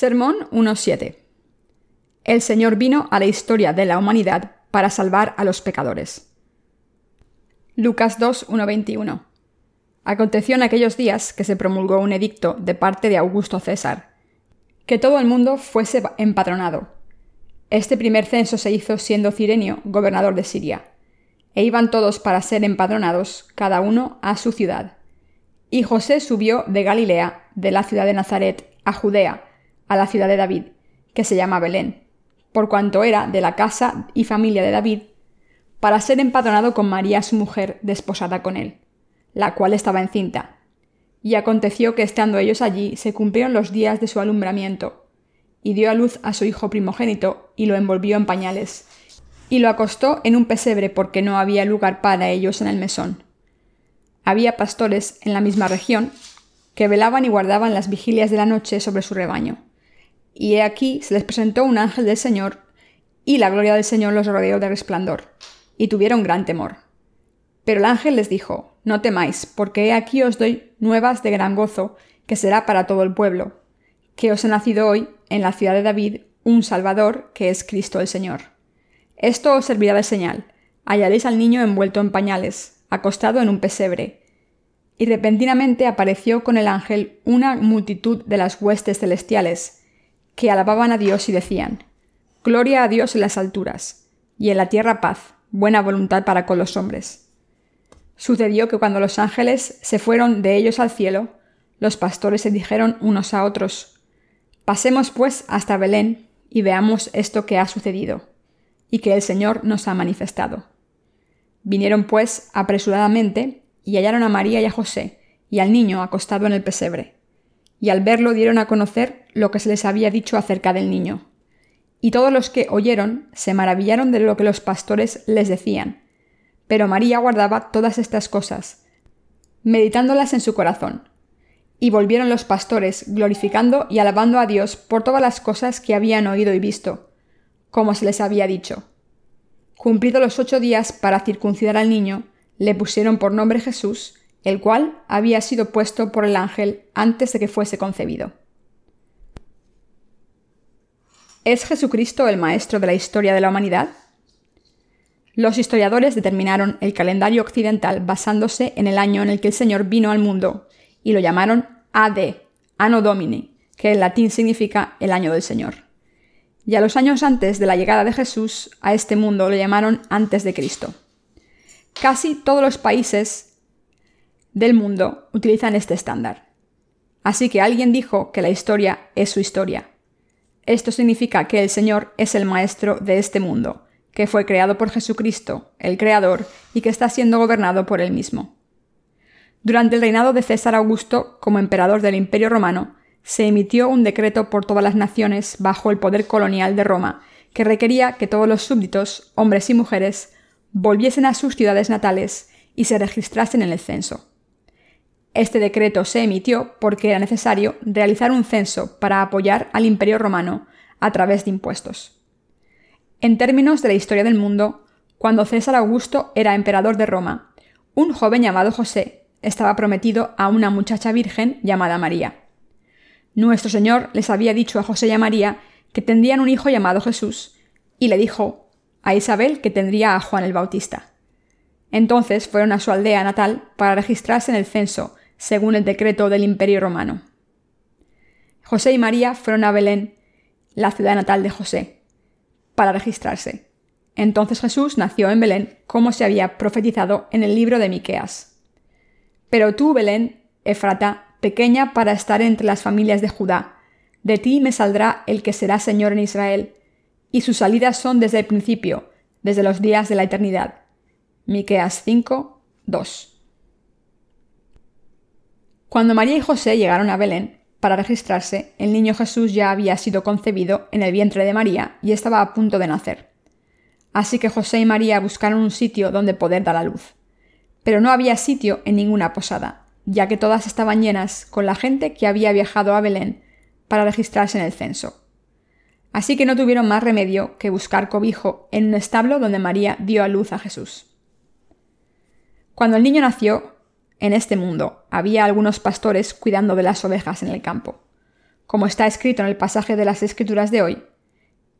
Sermón 1.7. El Señor vino a la historia de la humanidad para salvar a los pecadores. Lucas 2.1.21. Aconteció en aquellos días que se promulgó un edicto de parte de Augusto César, que todo el mundo fuese empadronado. Este primer censo se hizo siendo Cirenio gobernador de Siria, e iban todos para ser empadronados, cada uno a su ciudad. Y José subió de Galilea, de la ciudad de Nazaret, a Judea, a la ciudad de David, que se llama Belén, por cuanto era de la casa y familia de David, para ser empadronado con María su mujer, desposada con él, la cual estaba encinta. Y aconteció que estando ellos allí se cumplieron los días de su alumbramiento, y dio a luz a su hijo primogénito, y lo envolvió en pañales, y lo acostó en un pesebre porque no había lugar para ellos en el mesón. Había pastores en la misma región que velaban y guardaban las vigilias de la noche sobre su rebaño y he aquí se les presentó un ángel del Señor, y la gloria del Señor los rodeó de resplandor, y tuvieron gran temor. Pero el ángel les dijo, No temáis, porque he aquí os doy nuevas de gran gozo, que será para todo el pueblo, que os ha nacido hoy, en la ciudad de David, un Salvador, que es Cristo el Señor. Esto os servirá de señal. Hallaréis al niño envuelto en pañales, acostado en un pesebre. Y repentinamente apareció con el ángel una multitud de las huestes celestiales, que alababan a Dios y decían, Gloria a Dios en las alturas, y en la tierra paz, buena voluntad para con los hombres. Sucedió que cuando los ángeles se fueron de ellos al cielo, los pastores se dijeron unos a otros, Pasemos pues hasta Belén y veamos esto que ha sucedido, y que el Señor nos ha manifestado. Vinieron pues apresuradamente y hallaron a María y a José, y al niño acostado en el pesebre y al verlo dieron a conocer lo que se les había dicho acerca del niño. Y todos los que oyeron se maravillaron de lo que los pastores les decían. Pero María guardaba todas estas cosas, meditándolas en su corazón. Y volvieron los pastores, glorificando y alabando a Dios por todas las cosas que habían oído y visto, como se les había dicho. Cumplidos los ocho días para circuncidar al niño, le pusieron por nombre Jesús, el cual había sido puesto por el ángel antes de que fuese concebido. ¿Es Jesucristo el maestro de la historia de la humanidad? Los historiadores determinaron el calendario occidental basándose en el año en el que el Señor vino al mundo y lo llamaron AD, Anno Domini, que en latín significa el año del Señor. Y a los años antes de la llegada de Jesús a este mundo lo llamaron antes de Cristo. Casi todos los países del mundo utilizan este estándar. Así que alguien dijo que la historia es su historia. Esto significa que el Señor es el Maestro de este mundo, que fue creado por Jesucristo, el Creador, y que está siendo gobernado por él mismo. Durante el reinado de César Augusto, como emperador del Imperio Romano, se emitió un decreto por todas las naciones bajo el poder colonial de Roma, que requería que todos los súbditos, hombres y mujeres, volviesen a sus ciudades natales y se registrasen en el censo. Este decreto se emitió porque era necesario realizar un censo para apoyar al Imperio romano a través de impuestos. En términos de la historia del mundo, cuando César Augusto era emperador de Roma, un joven llamado José estaba prometido a una muchacha virgen llamada María. Nuestro Señor les había dicho a José y a María que tendrían un hijo llamado Jesús, y le dijo a Isabel que tendría a Juan el Bautista. Entonces fueron a su aldea natal para registrarse en el censo según el decreto del Imperio romano. José y María fueron a Belén, la ciudad natal de José, para registrarse. Entonces Jesús nació en Belén, como se había profetizado en el libro de Miqueas. Pero tú, Belén, Efrata, pequeña para estar entre las familias de Judá, de ti me saldrá el que será Señor en Israel, y sus salidas son desde el principio, desde los días de la eternidad. Miqueas 5, 2. Cuando María y José llegaron a Belén para registrarse, el niño Jesús ya había sido concebido en el vientre de María y estaba a punto de nacer. Así que José y María buscaron un sitio donde poder dar a luz. Pero no había sitio en ninguna posada, ya que todas estaban llenas con la gente que había viajado a Belén para registrarse en el censo. Así que no tuvieron más remedio que buscar cobijo en un establo donde María dio a luz a Jesús. Cuando el niño nació, en este mundo había algunos pastores cuidando de las ovejas en el campo. como está escrito en el pasaje de las Escrituras de hoy.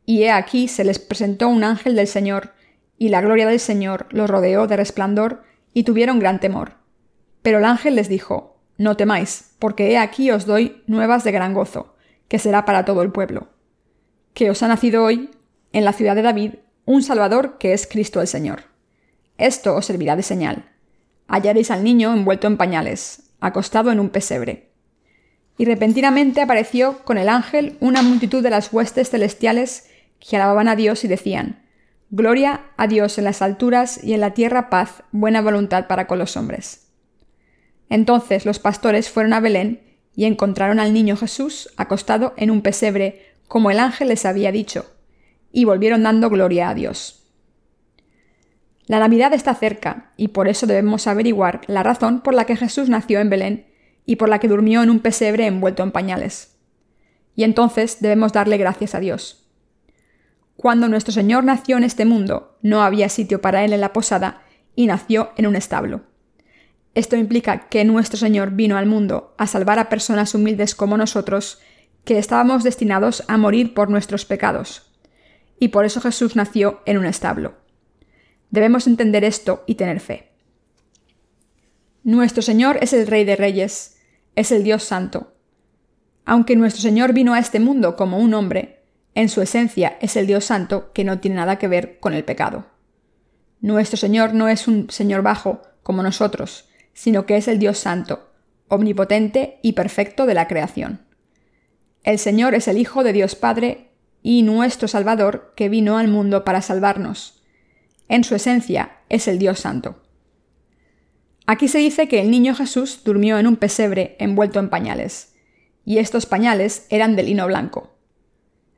Y he aquí se les presentó un ángel del Señor, y la gloria del Señor los rodeó de resplandor, y tuvieron gran temor. Pero el ángel les dijo, No temáis, porque he aquí os doy nuevas de gran gozo, que será para todo el pueblo. Que os ha nacido hoy, en la ciudad de David, un Salvador que es Cristo el Señor. Esto os servirá de señal. Hallaréis al niño envuelto en pañales, acostado en un pesebre. Y repentinamente apareció con el ángel una multitud de las huestes celestiales que alababan a Dios y decían, Gloria a Dios en las alturas y en la tierra paz, buena voluntad para con los hombres. Entonces los pastores fueron a Belén y encontraron al niño Jesús acostado en un pesebre, como el ángel les había dicho, y volvieron dando gloria a Dios. La Navidad está cerca, y por eso debemos averiguar la razón por la que Jesús nació en Belén y por la que durmió en un pesebre envuelto en pañales. Y entonces debemos darle gracias a Dios. Cuando nuestro Señor nació en este mundo, no había sitio para él en la posada y nació en un establo. Esto implica que nuestro Señor vino al mundo a salvar a personas humildes como nosotros, que estábamos destinados a morir por nuestros pecados. Y por eso Jesús nació en un establo. Debemos entender esto y tener fe. Nuestro Señor es el Rey de Reyes, es el Dios Santo. Aunque nuestro Señor vino a este mundo como un hombre, en su esencia es el Dios Santo que no tiene nada que ver con el pecado. Nuestro Señor no es un Señor bajo como nosotros, sino que es el Dios Santo, omnipotente y perfecto de la creación. El Señor es el Hijo de Dios Padre y nuestro Salvador que vino al mundo para salvarnos en su esencia, es el Dios Santo. Aquí se dice que el niño Jesús durmió en un pesebre envuelto en pañales, y estos pañales eran de lino blanco.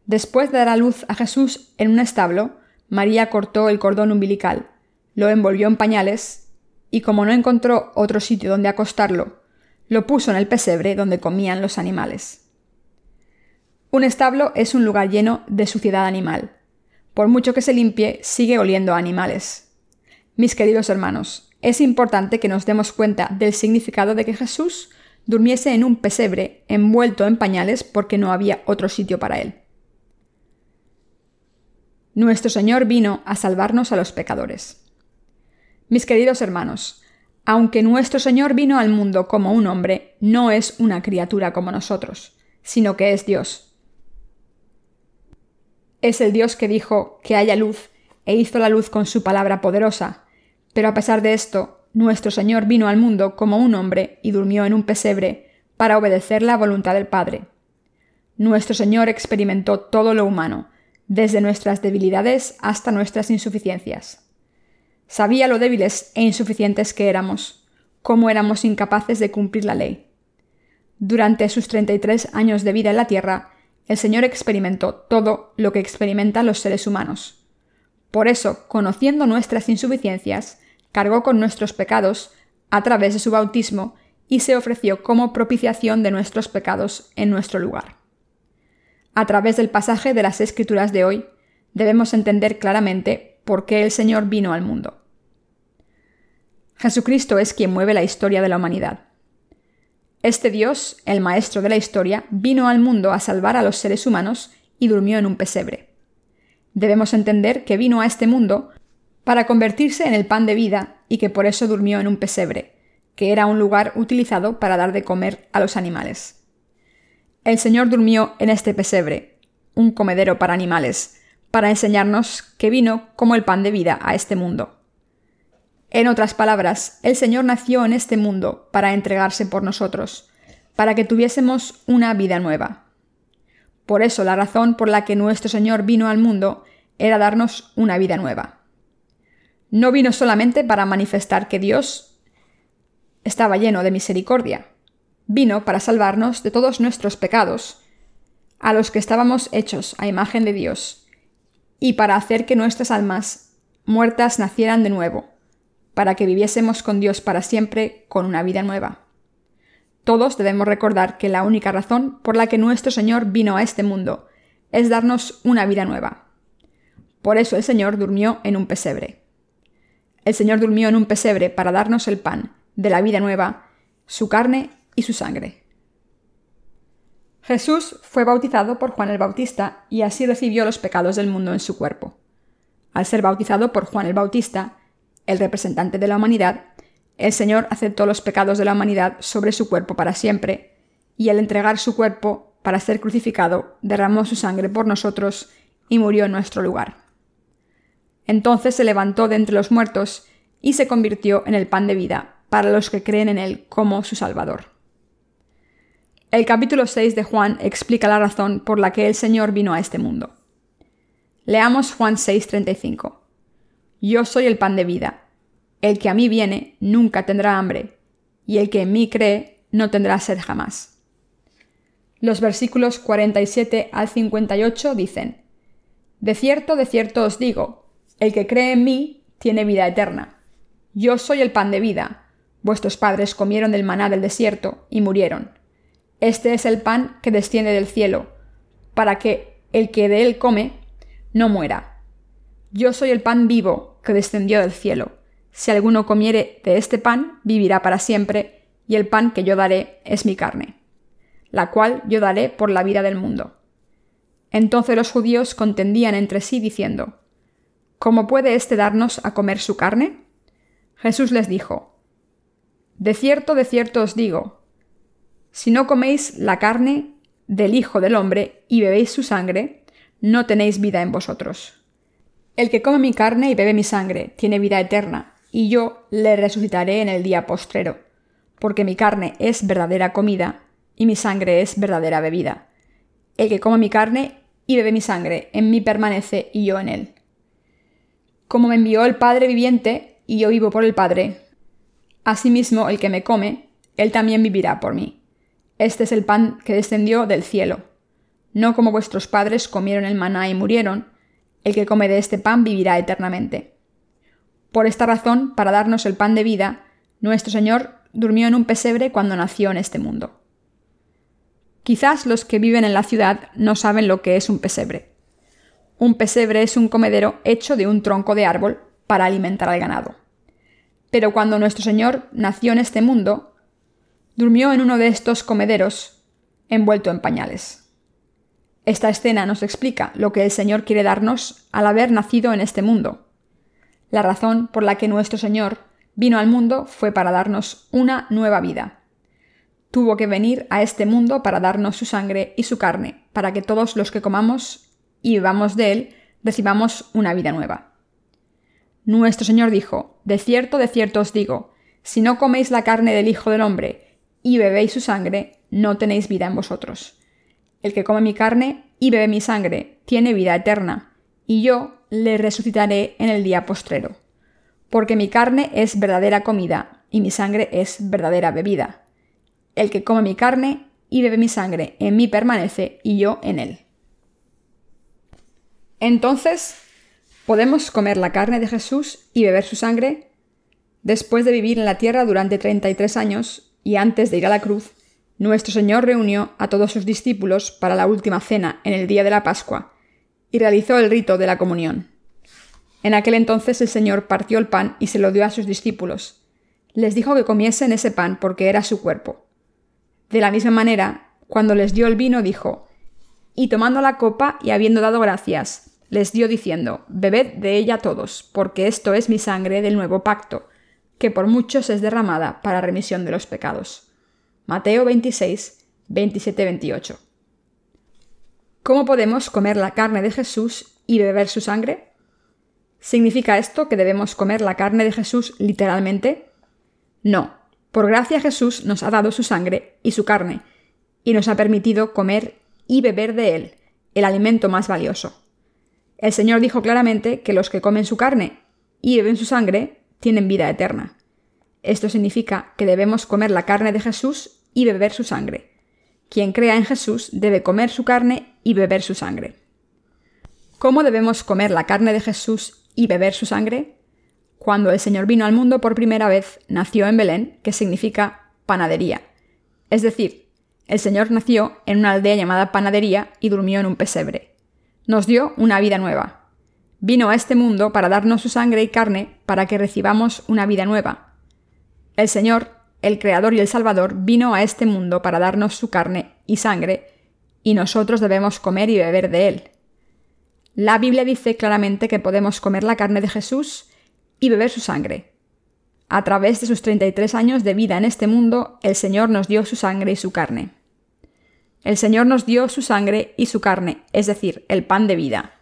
Después de dar a luz a Jesús en un establo, María cortó el cordón umbilical, lo envolvió en pañales, y como no encontró otro sitio donde acostarlo, lo puso en el pesebre donde comían los animales. Un establo es un lugar lleno de suciedad animal, por mucho que se limpie, sigue oliendo a animales. Mis queridos hermanos, es importante que nos demos cuenta del significado de que Jesús durmiese en un pesebre envuelto en pañales porque no había otro sitio para él. Nuestro Señor vino a salvarnos a los pecadores. Mis queridos hermanos, aunque nuestro Señor vino al mundo como un hombre, no es una criatura como nosotros, sino que es Dios es el Dios que dijo que haya luz e hizo la luz con su palabra poderosa. Pero a pesar de esto, nuestro Señor vino al mundo como un hombre y durmió en un pesebre para obedecer la voluntad del Padre. Nuestro Señor experimentó todo lo humano, desde nuestras debilidades hasta nuestras insuficiencias. Sabía lo débiles e insuficientes que éramos, cómo éramos incapaces de cumplir la ley. Durante sus 33 años de vida en la tierra, el Señor experimentó todo lo que experimentan los seres humanos. Por eso, conociendo nuestras insuficiencias, cargó con nuestros pecados a través de su bautismo y se ofreció como propiciación de nuestros pecados en nuestro lugar. A través del pasaje de las Escrituras de hoy, debemos entender claramente por qué el Señor vino al mundo. Jesucristo es quien mueve la historia de la humanidad. Este Dios, el maestro de la historia, vino al mundo a salvar a los seres humanos y durmió en un pesebre. Debemos entender que vino a este mundo para convertirse en el pan de vida y que por eso durmió en un pesebre, que era un lugar utilizado para dar de comer a los animales. El Señor durmió en este pesebre, un comedero para animales, para enseñarnos que vino como el pan de vida a este mundo. En otras palabras, el Señor nació en este mundo para entregarse por nosotros, para que tuviésemos una vida nueva. Por eso la razón por la que nuestro Señor vino al mundo era darnos una vida nueva. No vino solamente para manifestar que Dios estaba lleno de misericordia, vino para salvarnos de todos nuestros pecados, a los que estábamos hechos a imagen de Dios, y para hacer que nuestras almas muertas nacieran de nuevo para que viviésemos con Dios para siempre con una vida nueva. Todos debemos recordar que la única razón por la que nuestro Señor vino a este mundo es darnos una vida nueva. Por eso el Señor durmió en un pesebre. El Señor durmió en un pesebre para darnos el pan de la vida nueva, su carne y su sangre. Jesús fue bautizado por Juan el Bautista y así recibió los pecados del mundo en su cuerpo. Al ser bautizado por Juan el Bautista, el representante de la humanidad, el Señor aceptó los pecados de la humanidad sobre su cuerpo para siempre, y al entregar su cuerpo para ser crucificado, derramó su sangre por nosotros y murió en nuestro lugar. Entonces se levantó de entre los muertos y se convirtió en el pan de vida para los que creen en Él como su Salvador. El capítulo 6 de Juan explica la razón por la que el Señor vino a este mundo. Leamos Juan 6:35. Yo soy el pan de vida. El que a mí viene nunca tendrá hambre, y el que en mí cree no tendrá sed jamás. Los versículos 47 al 58 dicen, De cierto, de cierto os digo, el que cree en mí tiene vida eterna. Yo soy el pan de vida. Vuestros padres comieron del maná del desierto y murieron. Este es el pan que desciende del cielo, para que el que de él come no muera. Yo soy el pan vivo que descendió del cielo. Si alguno comiere de este pan, vivirá para siempre, y el pan que yo daré es mi carne, la cual yo daré por la vida del mundo. Entonces los judíos contendían entre sí diciendo, ¿Cómo puede éste darnos a comer su carne? Jesús les dijo, De cierto, de cierto os digo, si no coméis la carne del Hijo del Hombre y bebéis su sangre, no tenéis vida en vosotros. El que come mi carne y bebe mi sangre tiene vida eterna, y yo le resucitaré en el día postrero, porque mi carne es verdadera comida y mi sangre es verdadera bebida. El que come mi carne y bebe mi sangre en mí permanece y yo en él. Como me envió el Padre viviente y yo vivo por el Padre, asimismo el que me come, él también vivirá por mí. Este es el pan que descendió del cielo. No como vuestros padres comieron el maná y murieron, el que come de este pan vivirá eternamente. Por esta razón, para darnos el pan de vida, nuestro Señor durmió en un pesebre cuando nació en este mundo. Quizás los que viven en la ciudad no saben lo que es un pesebre. Un pesebre es un comedero hecho de un tronco de árbol para alimentar al ganado. Pero cuando nuestro Señor nació en este mundo, durmió en uno de estos comederos, envuelto en pañales. Esta escena nos explica lo que el Señor quiere darnos al haber nacido en este mundo. La razón por la que nuestro Señor vino al mundo fue para darnos una nueva vida. Tuvo que venir a este mundo para darnos su sangre y su carne, para que todos los que comamos y vivamos de él, recibamos una vida nueva. Nuestro Señor dijo, De cierto, de cierto os digo, si no coméis la carne del Hijo del Hombre y bebéis su sangre, no tenéis vida en vosotros. El que come mi carne y bebe mi sangre tiene vida eterna, y yo le resucitaré en el día postrero. Porque mi carne es verdadera comida, y mi sangre es verdadera bebida. El que come mi carne y bebe mi sangre en mí permanece, y yo en él. Entonces, ¿podemos comer la carne de Jesús y beber su sangre? Después de vivir en la tierra durante 33 años y antes de ir a la cruz, nuestro Señor reunió a todos sus discípulos para la última cena en el día de la Pascua y realizó el rito de la comunión. En aquel entonces el Señor partió el pan y se lo dio a sus discípulos. Les dijo que comiesen ese pan porque era su cuerpo. De la misma manera, cuando les dio el vino, dijo, y tomando la copa y habiendo dado gracias, les dio diciendo, Bebed de ella todos, porque esto es mi sangre del nuevo pacto, que por muchos es derramada para remisión de los pecados. Mateo 26, 27-28. ¿Cómo podemos comer la carne de Jesús y beber su sangre? ¿Significa esto que debemos comer la carne de Jesús literalmente? No. Por gracia Jesús nos ha dado su sangre y su carne, y nos ha permitido comer y beber de él, el alimento más valioso. El Señor dijo claramente que los que comen su carne y beben su sangre tienen vida eterna. Esto significa que debemos comer la carne de Jesús y beber su sangre. Quien crea en Jesús debe comer su carne y beber su sangre. ¿Cómo debemos comer la carne de Jesús y beber su sangre? Cuando el Señor vino al mundo por primera vez, nació en Belén, que significa panadería. Es decir, el Señor nació en una aldea llamada panadería y durmió en un pesebre nos dio una vida nueva. Vino a este mundo para darnos su sangre y carne para que recibamos una vida nueva. El Señor, el Creador y el Salvador, vino a este mundo para darnos su carne y sangre y nosotros debemos comer y beber de él. La Biblia dice claramente que podemos comer la carne de Jesús y beber su sangre. A través de sus 33 años de vida en este mundo, el Señor nos dio su sangre y su carne. El Señor nos dio su sangre y su carne, es decir, el pan de vida.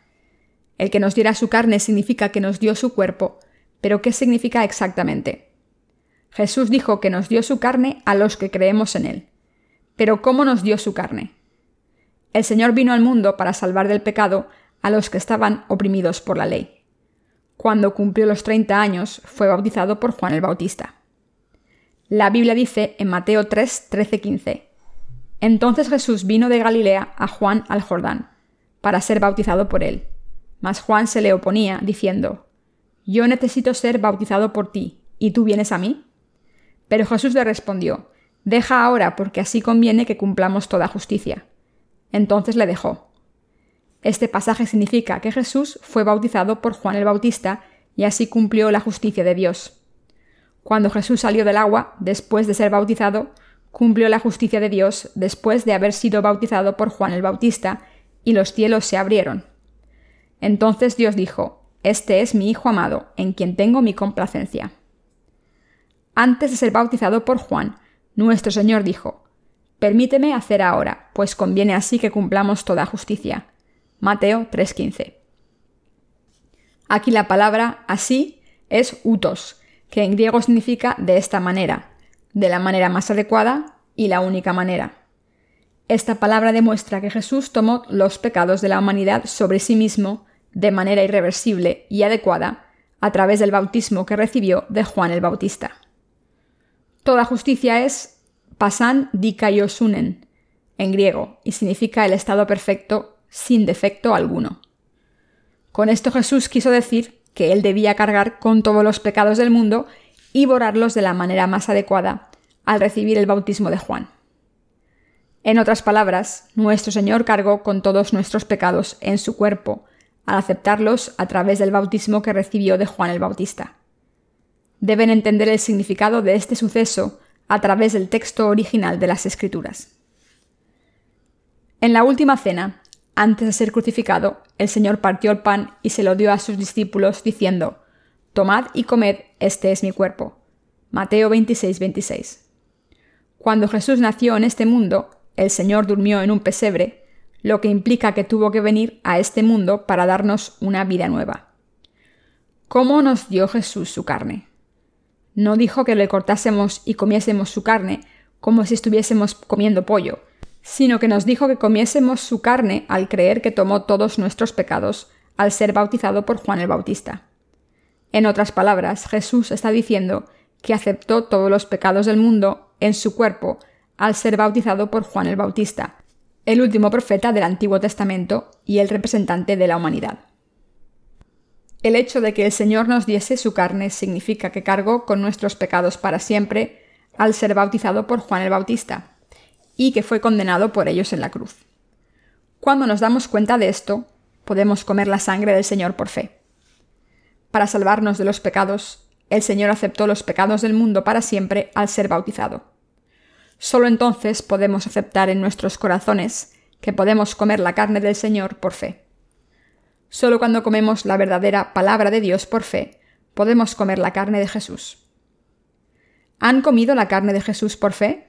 El que nos diera su carne significa que nos dio su cuerpo, pero ¿qué significa exactamente? Jesús dijo que nos dio su carne a los que creemos en Él. Pero ¿cómo nos dio su carne? El Señor vino al mundo para salvar del pecado a los que estaban oprimidos por la ley. Cuando cumplió los 30 años, fue bautizado por Juan el Bautista. La Biblia dice en Mateo 3, 13, 15, Entonces Jesús vino de Galilea a Juan al Jordán, para ser bautizado por él. Mas Juan se le oponía, diciendo, Yo necesito ser bautizado por ti, ¿y tú vienes a mí? Pero Jesús le respondió, Deja ahora, porque así conviene que cumplamos toda justicia. Entonces le dejó. Este pasaje significa que Jesús fue bautizado por Juan el Bautista y así cumplió la justicia de Dios. Cuando Jesús salió del agua, después de ser bautizado, cumplió la justicia de Dios después de haber sido bautizado por Juan el Bautista, y los cielos se abrieron. Entonces Dios dijo, Este es mi Hijo amado, en quien tengo mi complacencia. Antes de ser bautizado por Juan, nuestro Señor dijo, Permíteme hacer ahora, pues conviene así que cumplamos toda justicia. Mateo 3:15. Aquí la palabra así es utos, que en griego significa de esta manera, de la manera más adecuada y la única manera. Esta palabra demuestra que Jesús tomó los pecados de la humanidad sobre sí mismo de manera irreversible y adecuada a través del bautismo que recibió de Juan el Bautista. Toda justicia es pasan dikaiosunen en griego y significa el estado perfecto sin defecto alguno. Con esto Jesús quiso decir que él debía cargar con todos los pecados del mundo y borrarlos de la manera más adecuada al recibir el bautismo de Juan. En otras palabras, nuestro Señor cargó con todos nuestros pecados en su cuerpo, al aceptarlos a través del bautismo que recibió de Juan el Bautista. Deben entender el significado de este suceso a través del texto original de las Escrituras. En la última cena, antes de ser crucificado, el Señor partió el pan y se lo dio a sus discípulos, diciendo, Tomad y comed, este es mi cuerpo. Mateo 26, 26. Cuando Jesús nació en este mundo, el Señor durmió en un pesebre, lo que implica que tuvo que venir a este mundo para darnos una vida nueva. ¿Cómo nos dio Jesús su carne? No dijo que le cortásemos y comiésemos su carne como si estuviésemos comiendo pollo, sino que nos dijo que comiésemos su carne al creer que tomó todos nuestros pecados al ser bautizado por Juan el Bautista. En otras palabras, Jesús está diciendo que aceptó todos los pecados del mundo en su cuerpo al ser bautizado por Juan el Bautista, el último profeta del Antiguo Testamento y el representante de la humanidad. El hecho de que el Señor nos diese su carne significa que cargó con nuestros pecados para siempre al ser bautizado por Juan el Bautista, y que fue condenado por ellos en la cruz. Cuando nos damos cuenta de esto, podemos comer la sangre del Señor por fe. Para salvarnos de los pecados, el Señor aceptó los pecados del mundo para siempre al ser bautizado. Solo entonces podemos aceptar en nuestros corazones que podemos comer la carne del Señor por fe. Solo cuando comemos la verdadera palabra de Dios por fe, podemos comer la carne de Jesús. ¿Han comido la carne de Jesús por fe?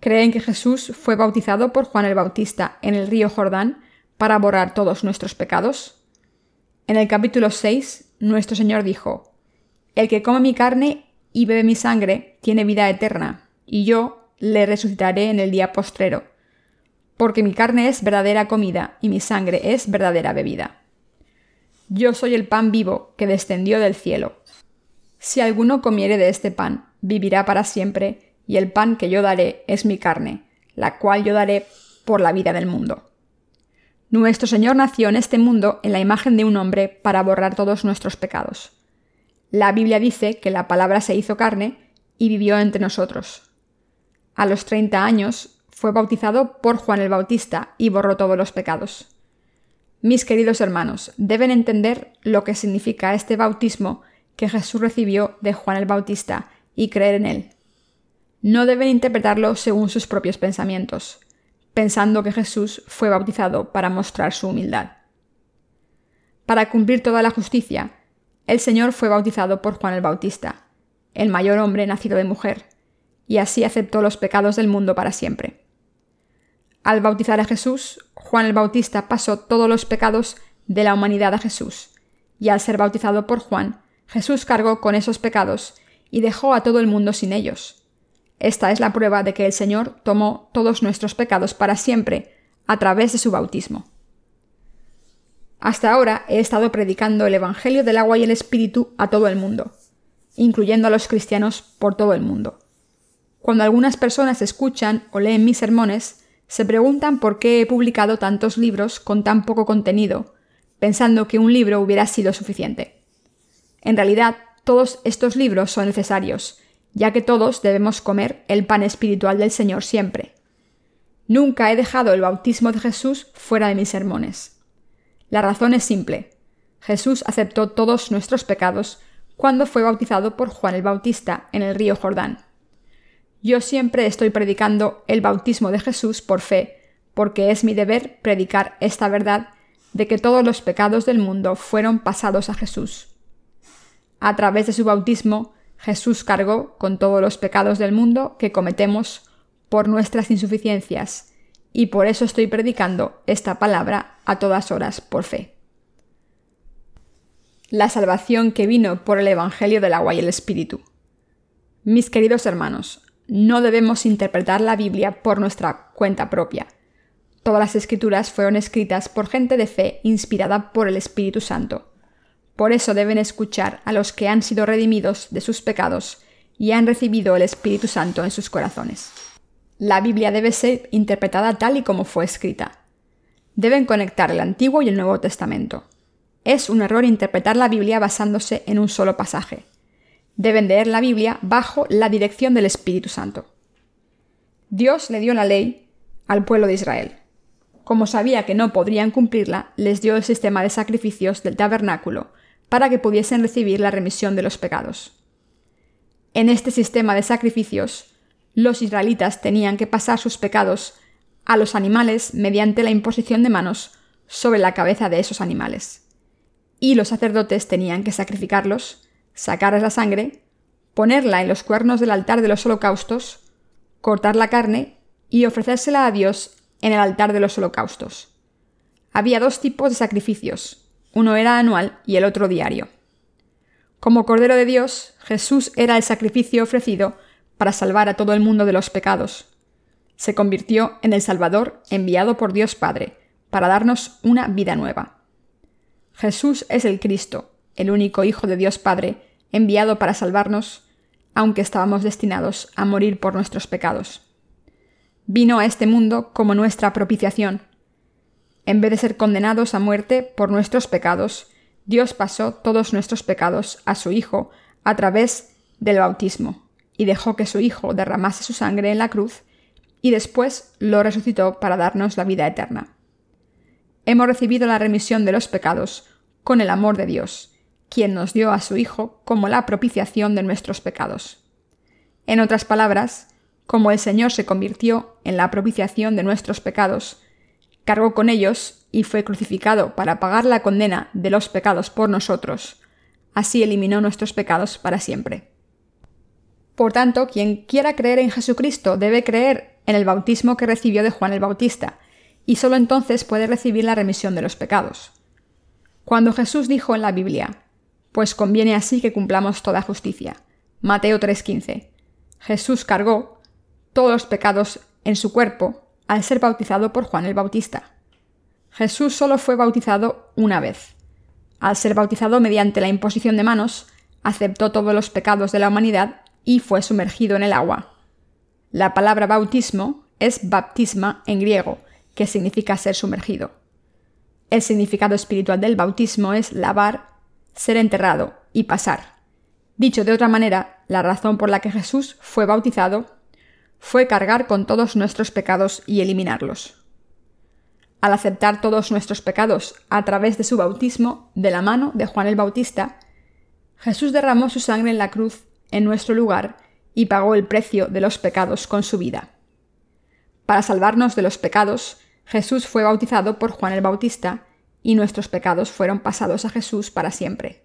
¿Creen que Jesús fue bautizado por Juan el Bautista en el río Jordán para borrar todos nuestros pecados? En el capítulo 6, nuestro Señor dijo, El que come mi carne y bebe mi sangre tiene vida eterna, y yo le resucitaré en el día postrero, porque mi carne es verdadera comida y mi sangre es verdadera bebida. Yo soy el pan vivo que descendió del cielo. Si alguno comiere de este pan, vivirá para siempre, y el pan que yo daré es mi carne, la cual yo daré por la vida del mundo. Nuestro Señor nació en este mundo en la imagen de un hombre para borrar todos nuestros pecados. La Biblia dice que la palabra se hizo carne y vivió entre nosotros. A los 30 años fue bautizado por Juan el Bautista y borró todos los pecados. Mis queridos hermanos, deben entender lo que significa este bautismo que Jesús recibió de Juan el Bautista y creer en él. No deben interpretarlo según sus propios pensamientos. pensando que Jesús fue bautizado para mostrar su humildad. Para cumplir toda la justicia, el Señor fue bautizado por Juan el Bautista, el mayor hombre nacido de mujer, y así aceptó los pecados del mundo para siempre. Al bautizar a Jesús, Juan el Bautista pasó todos los pecados de la humanidad a Jesús, y al ser bautizado por Juan, Jesús cargó con esos pecados y dejó a todo el mundo sin ellos, esta es la prueba de que el Señor tomó todos nuestros pecados para siempre a través de su bautismo. Hasta ahora he estado predicando el Evangelio del agua y el Espíritu a todo el mundo, incluyendo a los cristianos por todo el mundo. Cuando algunas personas escuchan o leen mis sermones, se preguntan por qué he publicado tantos libros con tan poco contenido, pensando que un libro hubiera sido suficiente. En realidad, todos estos libros son necesarios, ya que todos debemos comer el pan espiritual del Señor siempre. Nunca he dejado el bautismo de Jesús fuera de mis sermones. La razón es simple. Jesús aceptó todos nuestros pecados cuando fue bautizado por Juan el Bautista en el río Jordán. Yo siempre estoy predicando el bautismo de Jesús por fe, porque es mi deber predicar esta verdad de que todos los pecados del mundo fueron pasados a Jesús. A través de su bautismo, Jesús cargó con todos los pecados del mundo que cometemos por nuestras insuficiencias, y por eso estoy predicando esta palabra a todas horas por fe. La salvación que vino por el Evangelio del agua y el Espíritu. Mis queridos hermanos, no debemos interpretar la Biblia por nuestra cuenta propia. Todas las escrituras fueron escritas por gente de fe inspirada por el Espíritu Santo. Por eso deben escuchar a los que han sido redimidos de sus pecados y han recibido el Espíritu Santo en sus corazones. La Biblia debe ser interpretada tal y como fue escrita. Deben conectar el Antiguo y el Nuevo Testamento. Es un error interpretar la Biblia basándose en un solo pasaje. Deben leer la Biblia bajo la dirección del Espíritu Santo. Dios le dio la ley al pueblo de Israel. Como sabía que no podrían cumplirla, les dio el sistema de sacrificios del tabernáculo, para que pudiesen recibir la remisión de los pecados. En este sistema de sacrificios, los israelitas tenían que pasar sus pecados a los animales mediante la imposición de manos sobre la cabeza de esos animales. Y los sacerdotes tenían que sacrificarlos, sacarles la sangre, ponerla en los cuernos del altar de los holocaustos, cortar la carne y ofrecérsela a Dios en el altar de los holocaustos. Había dos tipos de sacrificios, uno era anual y el otro diario. Como Cordero de Dios, Jesús era el sacrificio ofrecido para salvar a todo el mundo de los pecados. Se convirtió en el Salvador enviado por Dios Padre, para darnos una vida nueva. Jesús es el Cristo, el único Hijo de Dios Padre, enviado para salvarnos, aunque estábamos destinados a morir por nuestros pecados. Vino a este mundo como nuestra propiciación, en vez de ser condenados a muerte por nuestros pecados, Dios pasó todos nuestros pecados a su Hijo a través del bautismo, y dejó que su Hijo derramase su sangre en la cruz, y después lo resucitó para darnos la vida eterna. Hemos recibido la remisión de los pecados con el amor de Dios, quien nos dio a su Hijo como la propiciación de nuestros pecados. En otras palabras, como el Señor se convirtió en la propiciación de nuestros pecados, cargó con ellos y fue crucificado para pagar la condena de los pecados por nosotros. Así eliminó nuestros pecados para siempre. Por tanto, quien quiera creer en Jesucristo debe creer en el bautismo que recibió de Juan el Bautista, y sólo entonces puede recibir la remisión de los pecados. Cuando Jesús dijo en la Biblia, pues conviene así que cumplamos toda justicia. Mateo 3:15. Jesús cargó todos los pecados en su cuerpo al ser bautizado por Juan el Bautista. Jesús solo fue bautizado una vez. Al ser bautizado mediante la imposición de manos, aceptó todos los pecados de la humanidad y fue sumergido en el agua. La palabra bautismo es baptisma en griego, que significa ser sumergido. El significado espiritual del bautismo es lavar, ser enterrado y pasar. Dicho de otra manera, la razón por la que Jesús fue bautizado fue cargar con todos nuestros pecados y eliminarlos. Al aceptar todos nuestros pecados a través de su bautismo de la mano de Juan el Bautista, Jesús derramó su sangre en la cruz en nuestro lugar y pagó el precio de los pecados con su vida. Para salvarnos de los pecados, Jesús fue bautizado por Juan el Bautista y nuestros pecados fueron pasados a Jesús para siempre.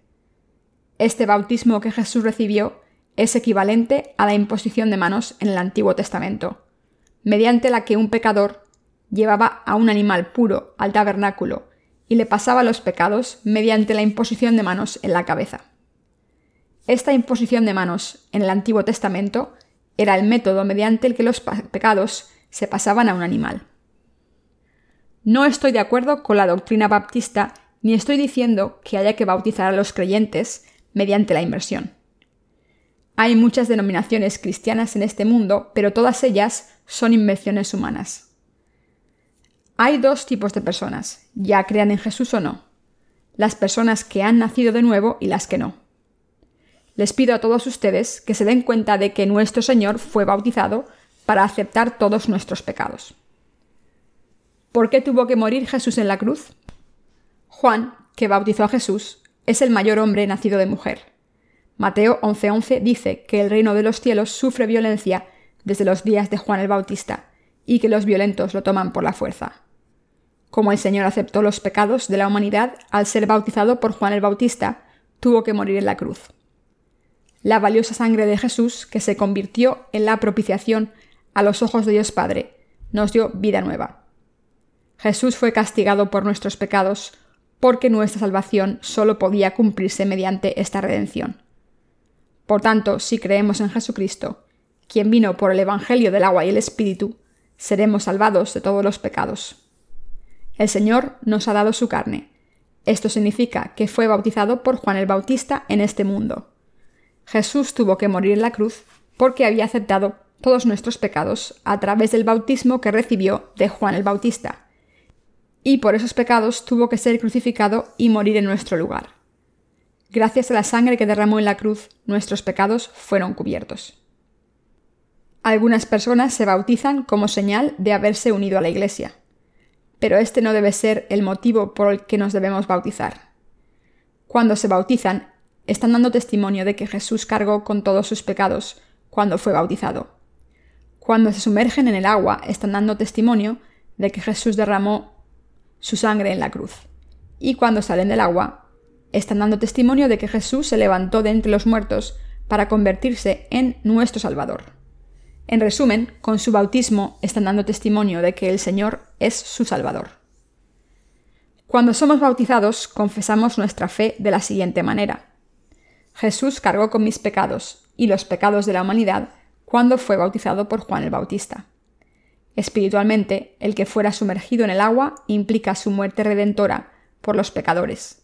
Este bautismo que Jesús recibió es equivalente a la imposición de manos en el Antiguo Testamento, mediante la que un pecador llevaba a un animal puro al tabernáculo y le pasaba los pecados mediante la imposición de manos en la cabeza. Esta imposición de manos en el Antiguo Testamento era el método mediante el que los pecados se pasaban a un animal. No estoy de acuerdo con la doctrina baptista ni estoy diciendo que haya que bautizar a los creyentes mediante la inversión. Hay muchas denominaciones cristianas en este mundo, pero todas ellas son invenciones humanas. Hay dos tipos de personas, ya crean en Jesús o no. Las personas que han nacido de nuevo y las que no. Les pido a todos ustedes que se den cuenta de que nuestro Señor fue bautizado para aceptar todos nuestros pecados. ¿Por qué tuvo que morir Jesús en la cruz? Juan, que bautizó a Jesús, es el mayor hombre nacido de mujer. Mateo 11:11 dice que el reino de los cielos sufre violencia desde los días de Juan el Bautista y que los violentos lo toman por la fuerza. Como el Señor aceptó los pecados de la humanidad al ser bautizado por Juan el Bautista, tuvo que morir en la cruz. La valiosa sangre de Jesús, que se convirtió en la propiciación a los ojos de Dios Padre, nos dio vida nueva. Jesús fue castigado por nuestros pecados, porque nuestra salvación solo podía cumplirse mediante esta redención. Por tanto, si creemos en Jesucristo, quien vino por el Evangelio del agua y el Espíritu, seremos salvados de todos los pecados. El Señor nos ha dado su carne. Esto significa que fue bautizado por Juan el Bautista en este mundo. Jesús tuvo que morir en la cruz porque había aceptado todos nuestros pecados a través del bautismo que recibió de Juan el Bautista, y por esos pecados tuvo que ser crucificado y morir en nuestro lugar. Gracias a la sangre que derramó en la cruz, nuestros pecados fueron cubiertos. Algunas personas se bautizan como señal de haberse unido a la Iglesia, pero este no debe ser el motivo por el que nos debemos bautizar. Cuando se bautizan, están dando testimonio de que Jesús cargó con todos sus pecados cuando fue bautizado. Cuando se sumergen en el agua, están dando testimonio de que Jesús derramó su sangre en la cruz. Y cuando salen del agua, están dando testimonio de que Jesús se levantó de entre los muertos para convertirse en nuestro Salvador. En resumen, con su bautismo están dando testimonio de que el Señor es su Salvador. Cuando somos bautizados, confesamos nuestra fe de la siguiente manera. Jesús cargó con mis pecados y los pecados de la humanidad cuando fue bautizado por Juan el Bautista. Espiritualmente, el que fuera sumergido en el agua implica su muerte redentora por los pecadores.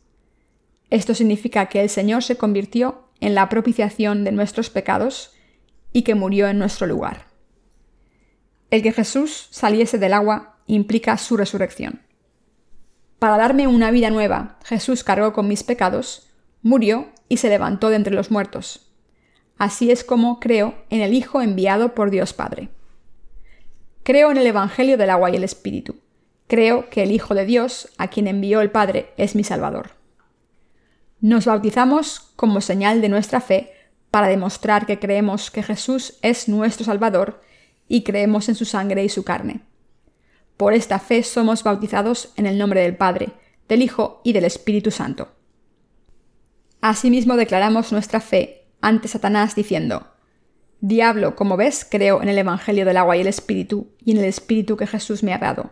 Esto significa que el Señor se convirtió en la propiciación de nuestros pecados y que murió en nuestro lugar. El que Jesús saliese del agua implica su resurrección. Para darme una vida nueva, Jesús cargó con mis pecados, murió y se levantó de entre los muertos. Así es como creo en el Hijo enviado por Dios Padre. Creo en el Evangelio del agua y el Espíritu. Creo que el Hijo de Dios, a quien envió el Padre, es mi Salvador. Nos bautizamos como señal de nuestra fe para demostrar que creemos que Jesús es nuestro Salvador y creemos en su sangre y su carne. Por esta fe somos bautizados en el nombre del Padre, del Hijo y del Espíritu Santo. Asimismo declaramos nuestra fe ante Satanás diciendo, Diablo, como ves, creo en el Evangelio del agua y el Espíritu, y en el Espíritu que Jesús me ha dado.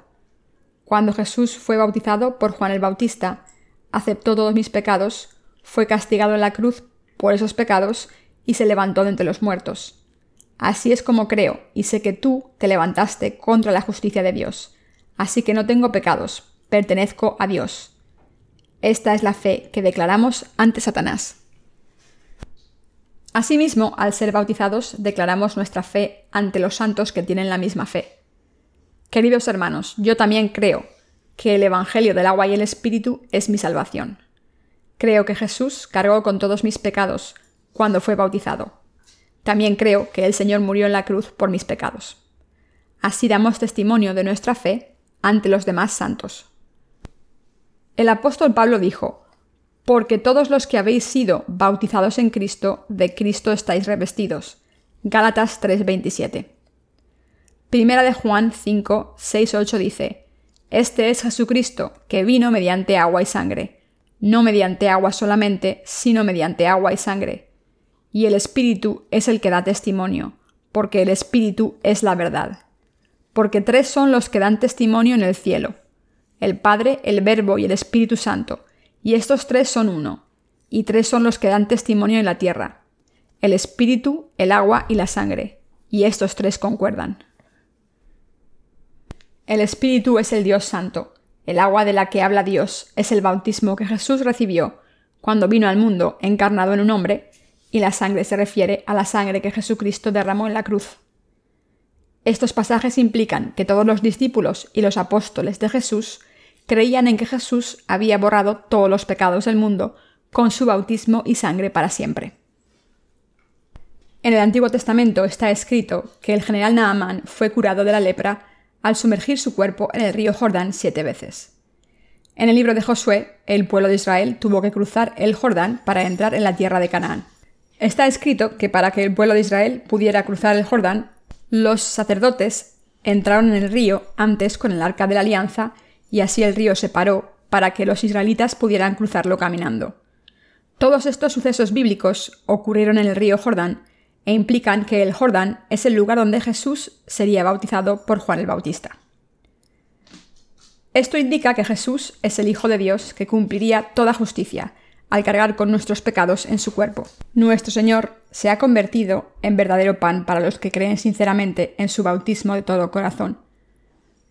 Cuando Jesús fue bautizado por Juan el Bautista, aceptó todos mis pecados, fue castigado en la cruz por esos pecados y se levantó de entre los muertos. Así es como creo, y sé que tú te levantaste contra la justicia de Dios. Así que no tengo pecados, pertenezco a Dios. Esta es la fe que declaramos ante Satanás. Asimismo, al ser bautizados, declaramos nuestra fe ante los santos que tienen la misma fe. Queridos hermanos, yo también creo que el Evangelio del agua y el Espíritu es mi salvación. Creo que Jesús cargó con todos mis pecados cuando fue bautizado. También creo que el Señor murió en la cruz por mis pecados. Así damos testimonio de nuestra fe ante los demás santos. El apóstol Pablo dijo, porque todos los que habéis sido bautizados en Cristo, de Cristo estáis revestidos. Gálatas 3:27. Primera de Juan 5, 6, 8 dice, Este es Jesucristo, que vino mediante agua y sangre, no mediante agua solamente, sino mediante agua y sangre. Y el Espíritu es el que da testimonio, porque el Espíritu es la verdad. Porque tres son los que dan testimonio en el cielo, el Padre, el Verbo y el Espíritu Santo, y estos tres son uno, y tres son los que dan testimonio en la tierra, el Espíritu, el agua y la sangre, y estos tres concuerdan. El Espíritu es el Dios Santo, el agua de la que habla Dios es el bautismo que Jesús recibió cuando vino al mundo encarnado en un hombre, y la sangre se refiere a la sangre que Jesucristo derramó en la cruz. Estos pasajes implican que todos los discípulos y los apóstoles de Jesús creían en que Jesús había borrado todos los pecados del mundo con su bautismo y sangre para siempre. En el Antiguo Testamento está escrito que el general Naaman fue curado de la lepra al sumergir su cuerpo en el río Jordán siete veces. En el libro de Josué, el pueblo de Israel tuvo que cruzar el Jordán para entrar en la tierra de Canaán. Está escrito que para que el pueblo de Israel pudiera cruzar el Jordán, los sacerdotes entraron en el río antes con el arca de la alianza y así el río se paró para que los israelitas pudieran cruzarlo caminando. Todos estos sucesos bíblicos ocurrieron en el río Jordán e implican que el Jordán es el lugar donde Jesús sería bautizado por Juan el Bautista. Esto indica que Jesús es el Hijo de Dios que cumpliría toda justicia al cargar con nuestros pecados en su cuerpo. Nuestro Señor se ha convertido en verdadero pan para los que creen sinceramente en su bautismo de todo corazón.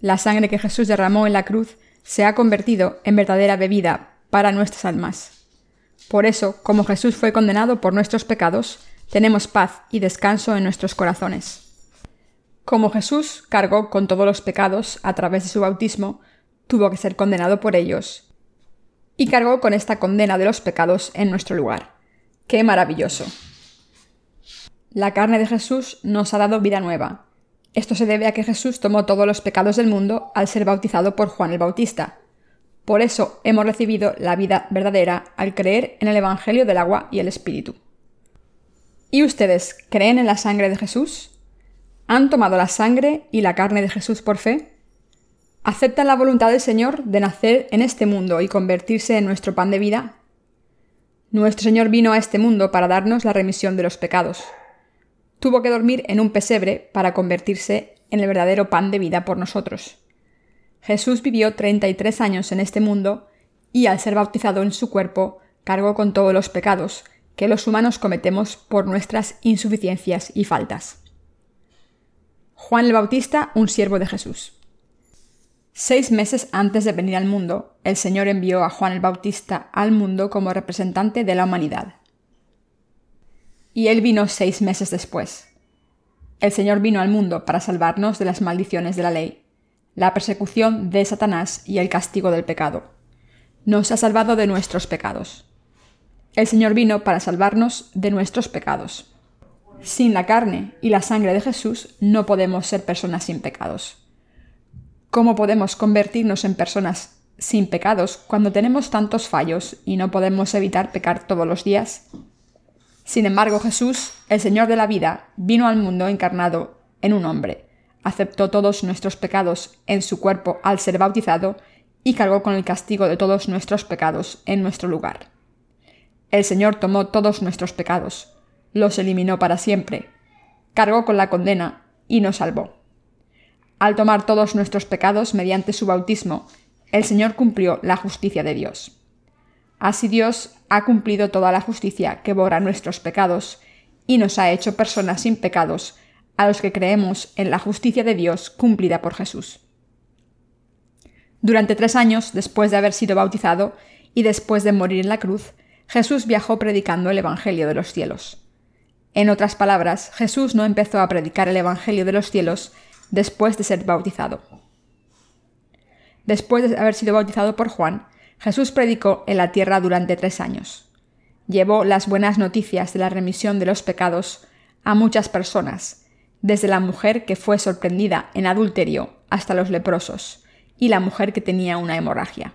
La sangre que Jesús derramó en la cruz se ha convertido en verdadera bebida para nuestras almas. Por eso, como Jesús fue condenado por nuestros pecados, tenemos paz y descanso en nuestros corazones. Como Jesús cargó con todos los pecados a través de su bautismo, tuvo que ser condenado por ellos, y cargó con esta condena de los pecados en nuestro lugar. ¡Qué maravilloso! La carne de Jesús nos ha dado vida nueva. Esto se debe a que Jesús tomó todos los pecados del mundo al ser bautizado por Juan el Bautista. Por eso hemos recibido la vida verdadera al creer en el Evangelio del agua y el Espíritu. ¿Y ustedes creen en la sangre de Jesús? ¿Han tomado la sangre y la carne de Jesús por fe? ¿Aceptan la voluntad del Señor de nacer en este mundo y convertirse en nuestro pan de vida? Nuestro Señor vino a este mundo para darnos la remisión de los pecados. Tuvo que dormir en un pesebre para convertirse en el verdadero pan de vida por nosotros. Jesús vivió 33 años en este mundo y al ser bautizado en su cuerpo cargó con todos los pecados que los humanos cometemos por nuestras insuficiencias y faltas. Juan el Bautista, un siervo de Jesús. Seis meses antes de venir al mundo, el Señor envió a Juan el Bautista al mundo como representante de la humanidad. Y él vino seis meses después. El Señor vino al mundo para salvarnos de las maldiciones de la ley, la persecución de Satanás y el castigo del pecado. Nos ha salvado de nuestros pecados. El Señor vino para salvarnos de nuestros pecados. Sin la carne y la sangre de Jesús no podemos ser personas sin pecados. ¿Cómo podemos convertirnos en personas sin pecados cuando tenemos tantos fallos y no podemos evitar pecar todos los días? Sin embargo, Jesús, el Señor de la vida, vino al mundo encarnado en un hombre, aceptó todos nuestros pecados en su cuerpo al ser bautizado y cargó con el castigo de todos nuestros pecados en nuestro lugar. El Señor tomó todos nuestros pecados, los eliminó para siempre, cargó con la condena y nos salvó. Al tomar todos nuestros pecados mediante su bautismo, el Señor cumplió la justicia de Dios. Así Dios ha cumplido toda la justicia que borra nuestros pecados y nos ha hecho personas sin pecados a los que creemos en la justicia de Dios cumplida por Jesús. Durante tres años después de haber sido bautizado y después de morir en la cruz, Jesús viajó predicando el Evangelio de los cielos. En otras palabras, Jesús no empezó a predicar el Evangelio de los cielos después de ser bautizado. Después de haber sido bautizado por Juan, Jesús predicó en la tierra durante tres años. Llevó las buenas noticias de la remisión de los pecados a muchas personas, desde la mujer que fue sorprendida en adulterio hasta los leprosos y la mujer que tenía una hemorragia.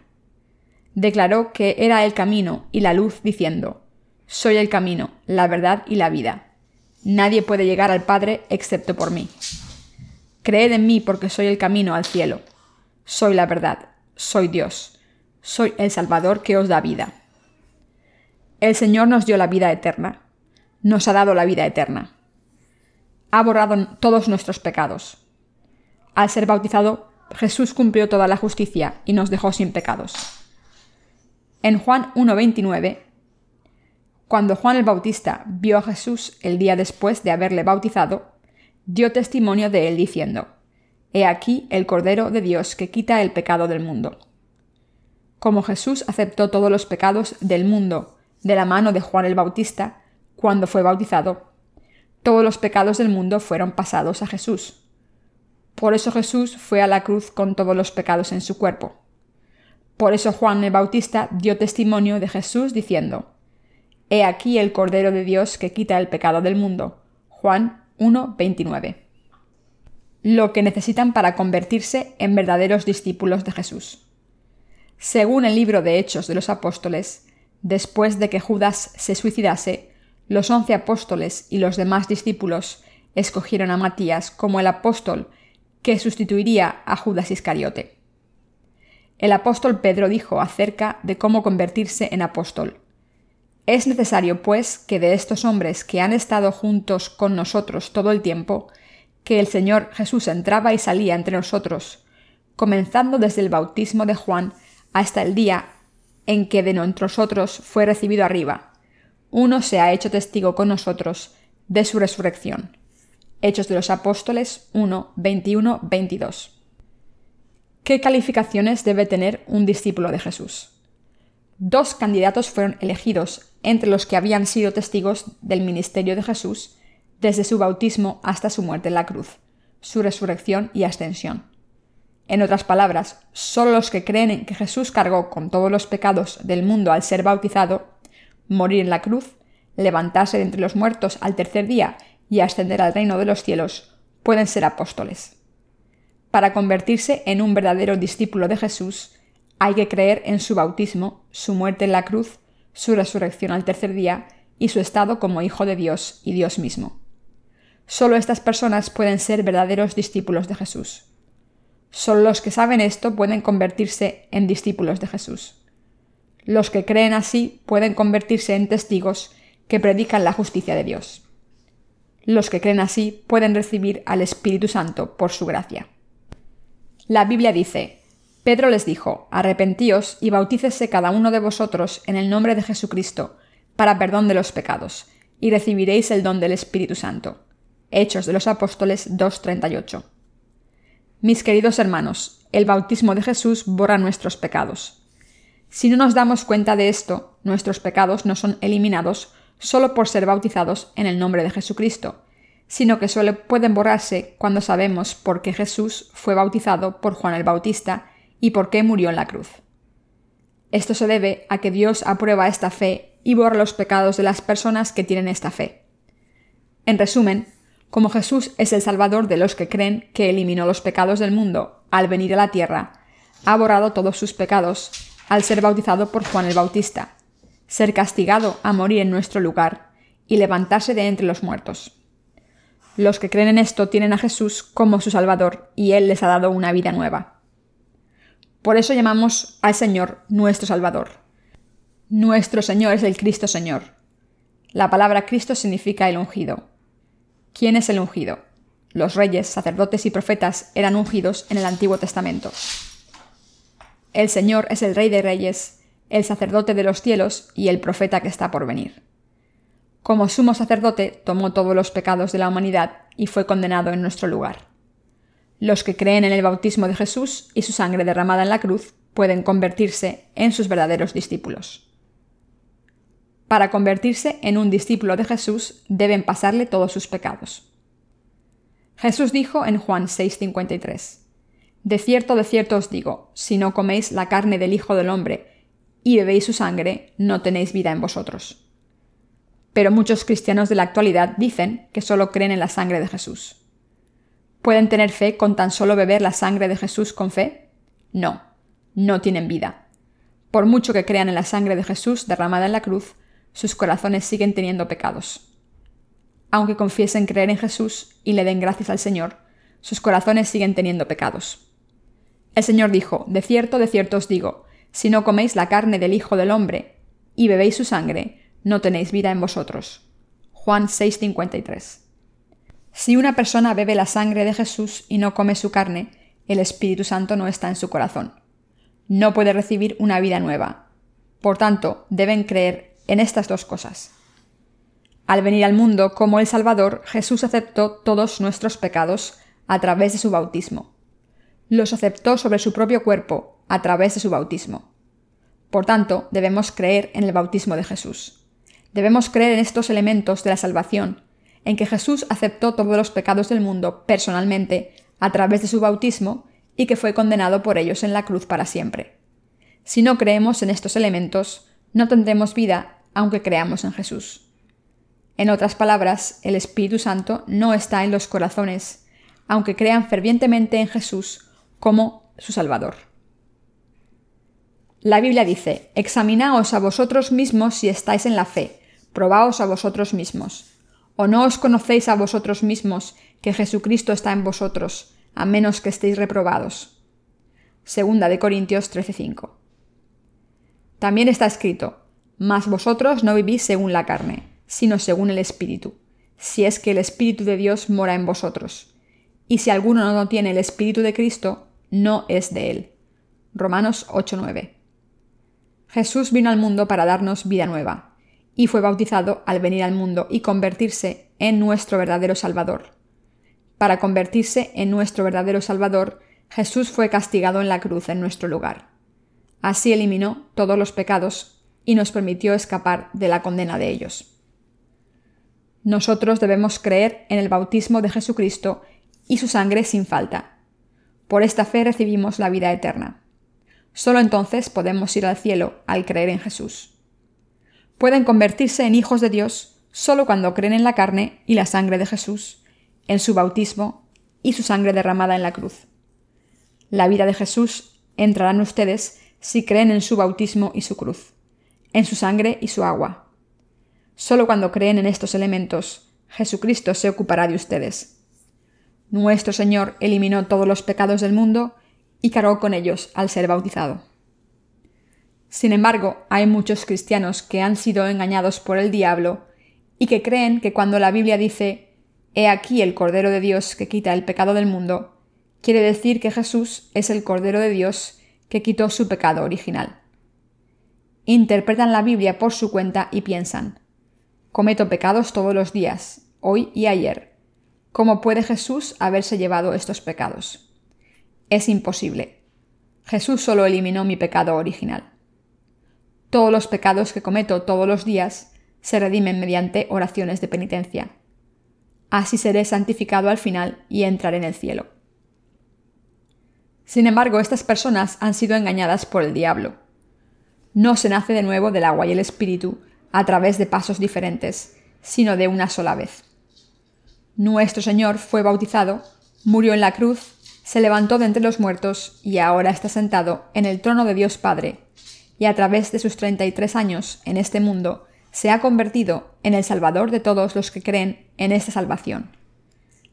Declaró que era el camino y la luz diciendo, Soy el camino, la verdad y la vida. Nadie puede llegar al Padre excepto por mí. Creed en mí porque soy el camino al cielo. Soy la verdad. Soy Dios. Soy el Salvador que os da vida. El Señor nos dio la vida eterna. Nos ha dado la vida eterna. Ha borrado todos nuestros pecados. Al ser bautizado, Jesús cumplió toda la justicia y nos dejó sin pecados. En Juan 1.29, cuando Juan el Bautista vio a Jesús el día después de haberle bautizado, dio testimonio de él diciendo, He aquí el Cordero de Dios que quita el pecado del mundo. Como Jesús aceptó todos los pecados del mundo de la mano de Juan el Bautista, cuando fue bautizado, todos los pecados del mundo fueron pasados a Jesús. Por eso Jesús fue a la cruz con todos los pecados en su cuerpo. Por eso Juan el Bautista dio testimonio de Jesús diciendo, He aquí el Cordero de Dios que quita el pecado del mundo. Juan 1.29. Lo que necesitan para convertirse en verdaderos discípulos de Jesús. Según el libro de Hechos de los Apóstoles, después de que Judas se suicidase, los once apóstoles y los demás discípulos escogieron a Matías como el apóstol que sustituiría a Judas Iscariote. El apóstol Pedro dijo acerca de cómo convertirse en apóstol. Es necesario, pues, que de estos hombres que han estado juntos con nosotros todo el tiempo, que el Señor Jesús entraba y salía entre nosotros, comenzando desde el bautismo de Juan hasta el día en que de nosotros fue recibido arriba, uno se ha hecho testigo con nosotros de su resurrección. Hechos de los Apóstoles 1, 21, 22. ¿Qué calificaciones debe tener un discípulo de Jesús? Dos candidatos fueron elegidos entre los que habían sido testigos del ministerio de Jesús desde su bautismo hasta su muerte en la cruz, su resurrección y ascensión. En otras palabras, solo los que creen en que Jesús cargó con todos los pecados del mundo al ser bautizado, morir en la cruz, levantarse de entre los muertos al tercer día y ascender al reino de los cielos, pueden ser apóstoles. Para convertirse en un verdadero discípulo de Jesús, hay que creer en su bautismo, su muerte en la cruz, su resurrección al tercer día y su estado como Hijo de Dios y Dios mismo. Solo estas personas pueden ser verdaderos discípulos de Jesús. Solo los que saben esto pueden convertirse en discípulos de Jesús. Los que creen así pueden convertirse en testigos que predican la justicia de Dios. Los que creen así pueden recibir al Espíritu Santo por su gracia. La Biblia dice, Pedro les dijo, Arrepentíos y bautícese cada uno de vosotros en el nombre de Jesucristo, para perdón de los pecados, y recibiréis el don del Espíritu Santo. Hechos de los Apóstoles 2.38. Mis queridos hermanos, el bautismo de Jesús borra nuestros pecados. Si no nos damos cuenta de esto, nuestros pecados no son eliminados solo por ser bautizados en el nombre de Jesucristo, sino que solo pueden borrarse cuando sabemos por qué Jesús fue bautizado por Juan el Bautista y por qué murió en la cruz. Esto se debe a que Dios aprueba esta fe y borra los pecados de las personas que tienen esta fe. En resumen, como Jesús es el Salvador de los que creen que eliminó los pecados del mundo al venir a la tierra, ha borrado todos sus pecados al ser bautizado por Juan el Bautista, ser castigado a morir en nuestro lugar y levantarse de entre los muertos. Los que creen en esto tienen a Jesús como su Salvador y Él les ha dado una vida nueva. Por eso llamamos al Señor nuestro Salvador. Nuestro Señor es el Cristo Señor. La palabra Cristo significa el ungido. ¿Quién es el ungido? Los reyes, sacerdotes y profetas eran ungidos en el Antiguo Testamento. El Señor es el Rey de Reyes el sacerdote de los cielos y el profeta que está por venir. Como sumo sacerdote tomó todos los pecados de la humanidad y fue condenado en nuestro lugar. Los que creen en el bautismo de Jesús y su sangre derramada en la cruz pueden convertirse en sus verdaderos discípulos. Para convertirse en un discípulo de Jesús deben pasarle todos sus pecados. Jesús dijo en Juan 6:53, De cierto, de cierto os digo, si no coméis la carne del Hijo del Hombre y bebéis su sangre, no tenéis vida en vosotros. Pero muchos cristianos de la actualidad dicen que solo creen en la sangre de Jesús. ¿Pueden tener fe con tan solo beber la sangre de Jesús con fe? No, no tienen vida. Por mucho que crean en la sangre de Jesús derramada en la cruz, sus corazones siguen teniendo pecados. Aunque confiesen creer en Jesús y le den gracias al Señor, sus corazones siguen teniendo pecados. El Señor dijo, De cierto, de cierto os digo, si no coméis la carne del Hijo del Hombre y bebéis su sangre, no tenéis vida en vosotros. Juan 6:53. Si una persona bebe la sangre de Jesús y no come su carne, el Espíritu Santo no está en su corazón. No puede recibir una vida nueva. Por tanto, deben creer en estas dos cosas. Al venir al mundo como el Salvador, Jesús aceptó todos nuestros pecados a través de su bautismo. Los aceptó sobre su propio cuerpo a través de su bautismo. Por tanto, debemos creer en el bautismo de Jesús. Debemos creer en estos elementos de la salvación, en que Jesús aceptó todos los pecados del mundo personalmente a través de su bautismo y que fue condenado por ellos en la cruz para siempre. Si no creemos en estos elementos, no tendremos vida aunque creamos en Jesús. En otras palabras, el Espíritu Santo no está en los corazones, aunque crean fervientemente en Jesús como su Salvador. La Biblia dice, Examinaos a vosotros mismos si estáis en la fe, probaos a vosotros mismos. ¿O no os conocéis a vosotros mismos que Jesucristo está en vosotros, a menos que estéis reprobados? Segunda de Corintios 13:5. También está escrito, Mas vosotros no vivís según la carne, sino según el Espíritu, si es que el Espíritu de Dios mora en vosotros. Y si alguno no tiene el Espíritu de Cristo, no es de él. Romanos 8:9. Jesús vino al mundo para darnos vida nueva, y fue bautizado al venir al mundo y convertirse en nuestro verdadero Salvador. Para convertirse en nuestro verdadero Salvador, Jesús fue castigado en la cruz en nuestro lugar. Así eliminó todos los pecados y nos permitió escapar de la condena de ellos. Nosotros debemos creer en el bautismo de Jesucristo y su sangre sin falta. Por esta fe recibimos la vida eterna. Solo entonces podemos ir al cielo al creer en Jesús pueden convertirse en hijos de Dios solo cuando creen en la carne y la sangre de Jesús, en su bautismo y su sangre derramada en la cruz. La vida de Jesús entrará en ustedes si creen en su bautismo y su cruz, en su sangre y su agua. Solo cuando creen en estos elementos, Jesucristo se ocupará de ustedes. Nuestro Señor eliminó todos los pecados del mundo y cargó con ellos al ser bautizado. Sin embargo, hay muchos cristianos que han sido engañados por el diablo y que creen que cuando la Biblia dice He aquí el Cordero de Dios que quita el pecado del mundo, quiere decir que Jesús es el Cordero de Dios que quitó su pecado original. Interpretan la Biblia por su cuenta y piensan Cometo pecados todos los días, hoy y ayer. ¿Cómo puede Jesús haberse llevado estos pecados? Es imposible. Jesús solo eliminó mi pecado original. Todos los pecados que cometo todos los días se redimen mediante oraciones de penitencia. Así seré santificado al final y entraré en el cielo. Sin embargo, estas personas han sido engañadas por el diablo. No se nace de nuevo del agua y el espíritu a través de pasos diferentes, sino de una sola vez. Nuestro Señor fue bautizado, murió en la cruz, se levantó de entre los muertos y ahora está sentado en el trono de Dios Padre y a través de sus 33 años en este mundo, se ha convertido en el Salvador de todos los que creen en esta salvación.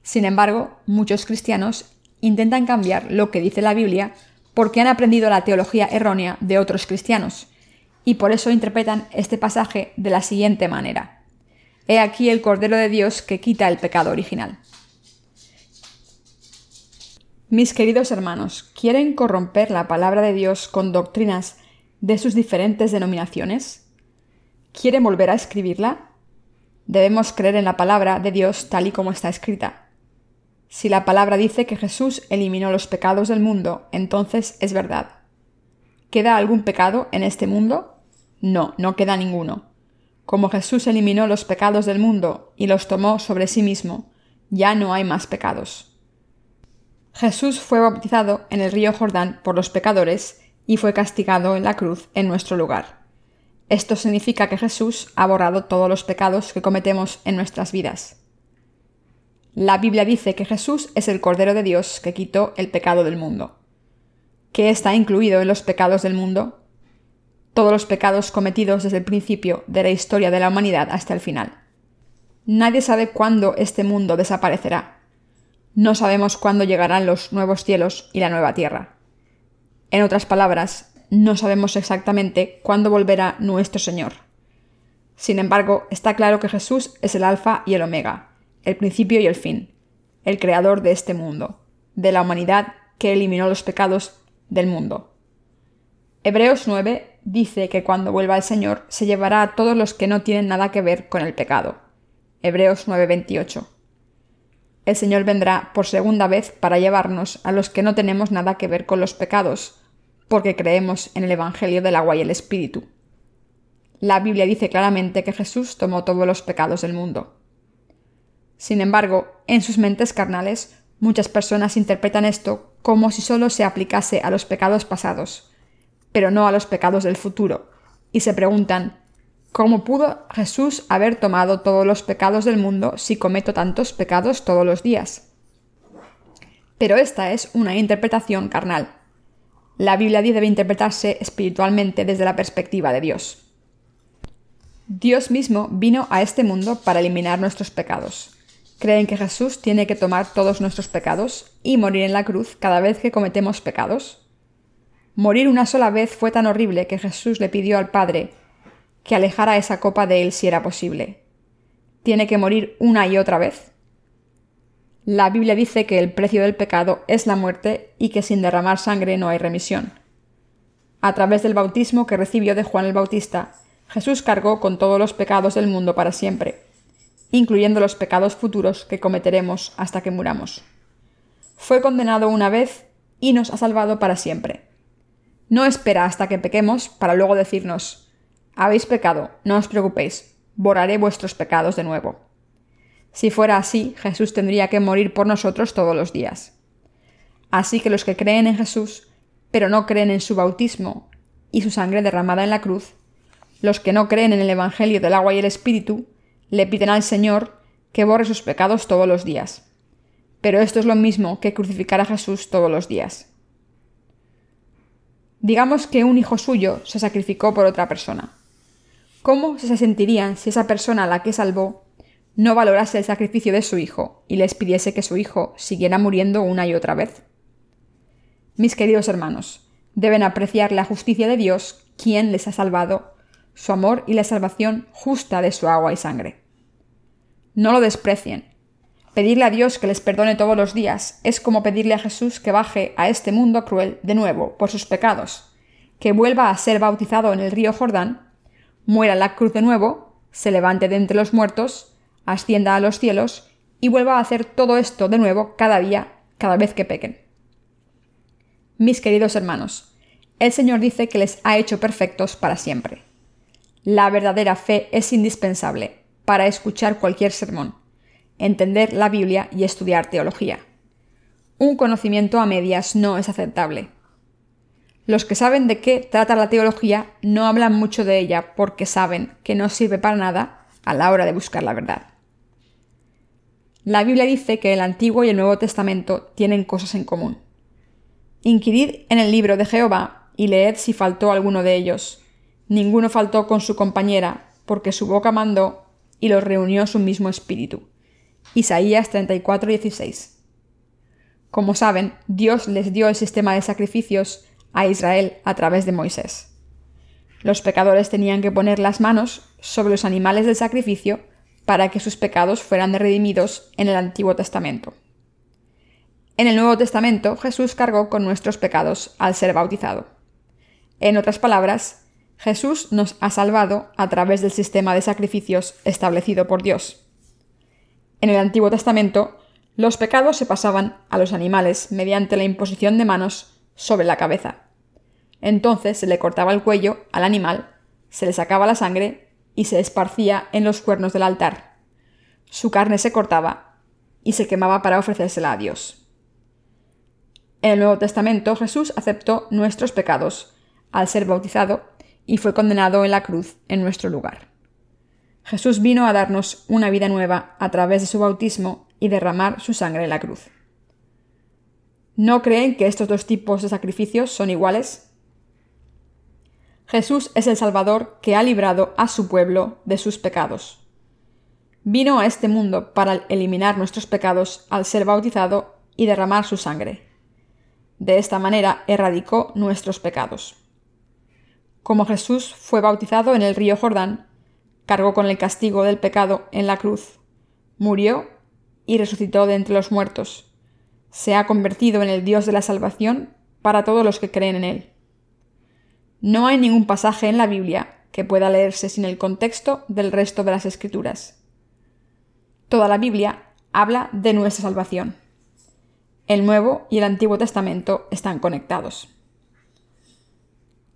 Sin embargo, muchos cristianos intentan cambiar lo que dice la Biblia porque han aprendido la teología errónea de otros cristianos, y por eso interpretan este pasaje de la siguiente manera. He aquí el Cordero de Dios que quita el pecado original. Mis queridos hermanos, ¿quieren corromper la palabra de Dios con doctrinas de sus diferentes denominaciones? ¿Quiere volver a escribirla? Debemos creer en la palabra de Dios tal y como está escrita. Si la palabra dice que Jesús eliminó los pecados del mundo, entonces es verdad. ¿Queda algún pecado en este mundo? No, no queda ninguno. Como Jesús eliminó los pecados del mundo y los tomó sobre sí mismo, ya no hay más pecados. Jesús fue bautizado en el río Jordán por los pecadores y fue castigado en la cruz en nuestro lugar. Esto significa que Jesús ha borrado todos los pecados que cometemos en nuestras vidas. La Biblia dice que Jesús es el Cordero de Dios que quitó el pecado del mundo. ¿Qué está incluido en los pecados del mundo? Todos los pecados cometidos desde el principio de la historia de la humanidad hasta el final. Nadie sabe cuándo este mundo desaparecerá. no sabemos cuándo llegarán los nuevos cielos y la nueva tierra. En otras palabras, no sabemos exactamente cuándo volverá nuestro Señor. Sin embargo, está claro que Jesús es el Alfa y el Omega, el principio y el fin, el creador de este mundo, de la humanidad que eliminó los pecados del mundo. Hebreos 9 dice que cuando vuelva el Señor se llevará a todos los que no tienen nada que ver con el pecado. Hebreos 9:28 el Señor vendrá por segunda vez para llevarnos a los que no tenemos nada que ver con los pecados, porque creemos en el Evangelio del agua y el Espíritu. La Biblia dice claramente que Jesús tomó todos los pecados del mundo. Sin embargo, en sus mentes carnales, muchas personas interpretan esto como si solo se aplicase a los pecados pasados, pero no a los pecados del futuro, y se preguntan ¿Cómo pudo Jesús haber tomado todos los pecados del mundo si cometo tantos pecados todos los días? Pero esta es una interpretación carnal. La Biblia debe interpretarse espiritualmente desde la perspectiva de Dios. Dios mismo vino a este mundo para eliminar nuestros pecados. ¿Creen que Jesús tiene que tomar todos nuestros pecados y morir en la cruz cada vez que cometemos pecados? Morir una sola vez fue tan horrible que Jesús le pidió al Padre que alejara esa copa de él si era posible. ¿Tiene que morir una y otra vez? La Biblia dice que el precio del pecado es la muerte y que sin derramar sangre no hay remisión. A través del bautismo que recibió de Juan el Bautista, Jesús cargó con todos los pecados del mundo para siempre, incluyendo los pecados futuros que cometeremos hasta que muramos. Fue condenado una vez y nos ha salvado para siempre. No espera hasta que pequemos para luego decirnos, habéis pecado, no os preocupéis, borraré vuestros pecados de nuevo. Si fuera así, Jesús tendría que morir por nosotros todos los días. Así que los que creen en Jesús, pero no creen en su bautismo y su sangre derramada en la cruz, los que no creen en el Evangelio del agua y el Espíritu, le piden al Señor que borre sus pecados todos los días. Pero esto es lo mismo que crucificar a Jesús todos los días. Digamos que un hijo suyo se sacrificó por otra persona. ¿Cómo se sentirían si esa persona a la que salvó no valorase el sacrificio de su hijo y les pidiese que su hijo siguiera muriendo una y otra vez? Mis queridos hermanos, deben apreciar la justicia de Dios, quien les ha salvado, su amor y la salvación justa de su agua y sangre. No lo desprecien. Pedirle a Dios que les perdone todos los días es como pedirle a Jesús que baje a este mundo cruel de nuevo por sus pecados, que vuelva a ser bautizado en el río Jordán muera la cruz de nuevo, se levante de entre los muertos, ascienda a los cielos y vuelva a hacer todo esto de nuevo cada día, cada vez que pequen. Mis queridos hermanos, el Señor dice que les ha hecho perfectos para siempre. La verdadera fe es indispensable para escuchar cualquier sermón, entender la Biblia y estudiar teología. Un conocimiento a medias no es aceptable. Los que saben de qué trata la teología no hablan mucho de ella porque saben que no sirve para nada a la hora de buscar la verdad. La Biblia dice que el Antiguo y el Nuevo Testamento tienen cosas en común. Inquirid en el libro de Jehová y leed si faltó alguno de ellos. Ninguno faltó con su compañera, porque su boca mandó y los reunió su mismo espíritu. Isaías 34:16. Como saben, Dios les dio el sistema de sacrificios a Israel a través de Moisés. Los pecadores tenían que poner las manos sobre los animales del sacrificio para que sus pecados fueran redimidos en el Antiguo Testamento. En el Nuevo Testamento Jesús cargó con nuestros pecados al ser bautizado. En otras palabras, Jesús nos ha salvado a través del sistema de sacrificios establecido por Dios. En el Antiguo Testamento, los pecados se pasaban a los animales mediante la imposición de manos sobre la cabeza. Entonces se le cortaba el cuello al animal, se le sacaba la sangre y se esparcía en los cuernos del altar. Su carne se cortaba y se quemaba para ofrecérsela a Dios. En el Nuevo Testamento Jesús aceptó nuestros pecados al ser bautizado y fue condenado en la cruz en nuestro lugar. Jesús vino a darnos una vida nueva a través de su bautismo y derramar su sangre en la cruz. ¿No creen que estos dos tipos de sacrificios son iguales? Jesús es el Salvador que ha librado a su pueblo de sus pecados. vino a este mundo para eliminar nuestros pecados al ser bautizado y derramar su sangre. De esta manera erradicó nuestros pecados. Como Jesús fue bautizado en el río Jordán, cargó con el castigo del pecado en la cruz, murió y resucitó de entre los muertos. Se ha convertido en el Dios de la salvación para todos los que creen en Él. No hay ningún pasaje en la Biblia que pueda leerse sin el contexto del resto de las Escrituras. Toda la Biblia habla de nuestra salvación. El Nuevo y el Antiguo Testamento están conectados.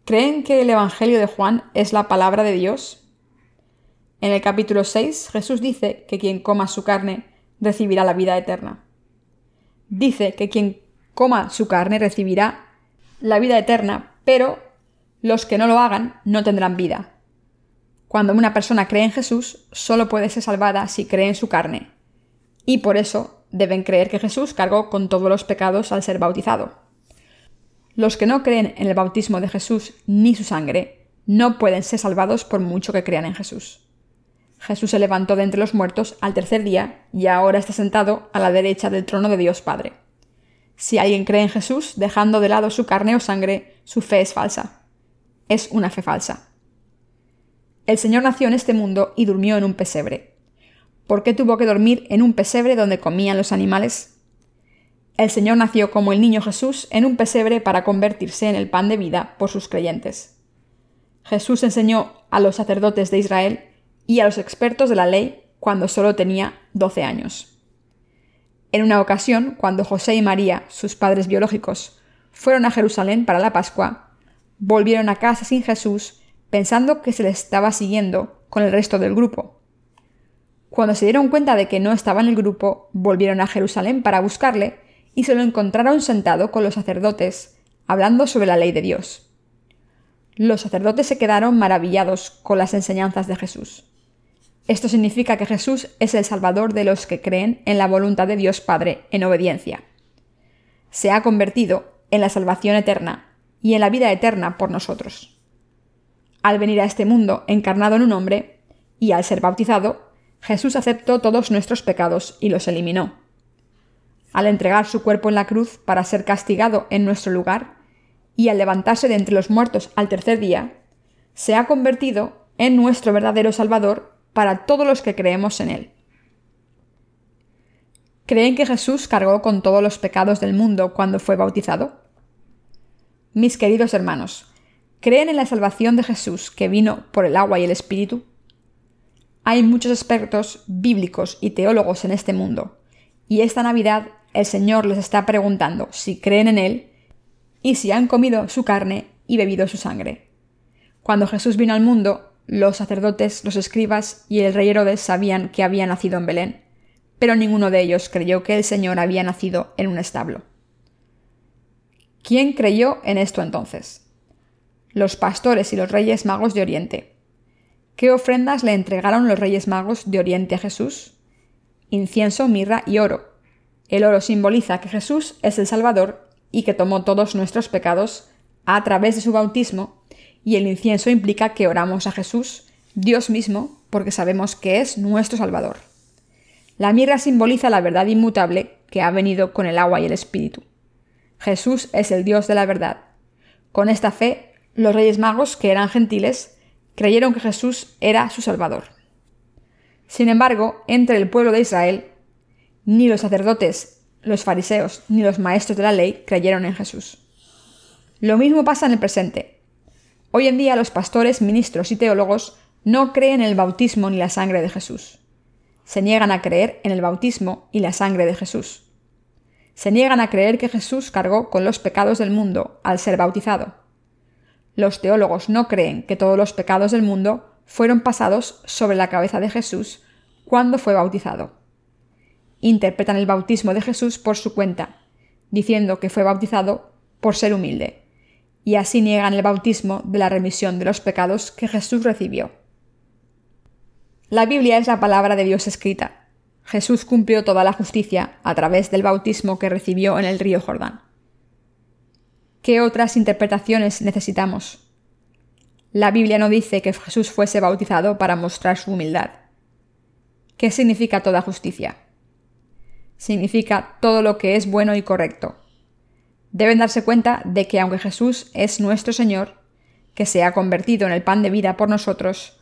¿Creen que el Evangelio de Juan es la palabra de Dios? En el capítulo 6 Jesús dice que quien coma su carne recibirá la vida eterna. Dice que quien coma su carne recibirá la vida eterna, pero los que no lo hagan no tendrán vida. Cuando una persona cree en Jesús, solo puede ser salvada si cree en su carne. Y por eso deben creer que Jesús cargó con todos los pecados al ser bautizado. Los que no creen en el bautismo de Jesús ni su sangre no pueden ser salvados por mucho que crean en Jesús. Jesús se levantó de entre los muertos al tercer día y ahora está sentado a la derecha del trono de Dios Padre. Si alguien cree en Jesús dejando de lado su carne o sangre, su fe es falsa. Es una fe falsa. El Señor nació en este mundo y durmió en un pesebre. ¿Por qué tuvo que dormir en un pesebre donde comían los animales? El Señor nació como el niño Jesús en un pesebre para convertirse en el pan de vida por sus creyentes. Jesús enseñó a los sacerdotes de Israel y a los expertos de la ley cuando solo tenía 12 años. En una ocasión, cuando José y María, sus padres biológicos, fueron a Jerusalén para la Pascua, volvieron a casa sin Jesús pensando que se le estaba siguiendo con el resto del grupo. Cuando se dieron cuenta de que no estaba en el grupo, volvieron a Jerusalén para buscarle y se lo encontraron sentado con los sacerdotes, hablando sobre la ley de Dios. Los sacerdotes se quedaron maravillados con las enseñanzas de Jesús. Esto significa que Jesús es el Salvador de los que creen en la voluntad de Dios Padre en obediencia. Se ha convertido en la salvación eterna y en la vida eterna por nosotros al venir a este mundo encarnado en un hombre, y al ser bautizado, Jesús aceptó todos nuestros pecados y los eliminó. Al entregar su cuerpo en la cruz para ser castigado en nuestro lugar, y al levantarse de entre los muertos al tercer día, se ha convertido en nuestro verdadero Salvador para todos los que creemos en Él. ¿Creen que Jesús cargó con todos los pecados del mundo cuando fue bautizado? Mis queridos hermanos, ¿Creen en la salvación de Jesús que vino por el agua y el Espíritu? Hay muchos expertos bíblicos y teólogos en este mundo, y esta Navidad el Señor les está preguntando si creen en Él y si han comido su carne y bebido su sangre. Cuando Jesús vino al mundo, los sacerdotes, los escribas y el rey Herodes sabían que había nacido en Belén, pero ninguno de ellos creyó que el Señor había nacido en un establo. ¿Quién creyó en esto entonces? los pastores y los reyes magos de Oriente. ¿Qué ofrendas le entregaron los reyes magos de Oriente a Jesús? Incienso, mirra y oro. El oro simboliza que Jesús es el Salvador y que tomó todos nuestros pecados a través de su bautismo, y el incienso implica que oramos a Jesús, Dios mismo, porque sabemos que es nuestro Salvador. La mirra simboliza la verdad inmutable que ha venido con el agua y el Espíritu. Jesús es el Dios de la verdad. Con esta fe los reyes magos, que eran gentiles, creyeron que Jesús era su Salvador. Sin embargo, entre el pueblo de Israel, ni los sacerdotes, los fariseos, ni los maestros de la ley creyeron en Jesús. Lo mismo pasa en el presente. Hoy en día los pastores, ministros y teólogos no creen en el bautismo ni la sangre de Jesús. Se niegan a creer en el bautismo y la sangre de Jesús. Se niegan a creer que Jesús cargó con los pecados del mundo al ser bautizado. Los teólogos no creen que todos los pecados del mundo fueron pasados sobre la cabeza de Jesús cuando fue bautizado. Interpretan el bautismo de Jesús por su cuenta, diciendo que fue bautizado por ser humilde, y así niegan el bautismo de la remisión de los pecados que Jesús recibió. La Biblia es la palabra de Dios escrita. Jesús cumplió toda la justicia a través del bautismo que recibió en el río Jordán. ¿Qué otras interpretaciones necesitamos? La Biblia no dice que Jesús fuese bautizado para mostrar su humildad. ¿Qué significa toda justicia? Significa todo lo que es bueno y correcto. Deben darse cuenta de que aunque Jesús es nuestro Señor, que se ha convertido en el pan de vida por nosotros,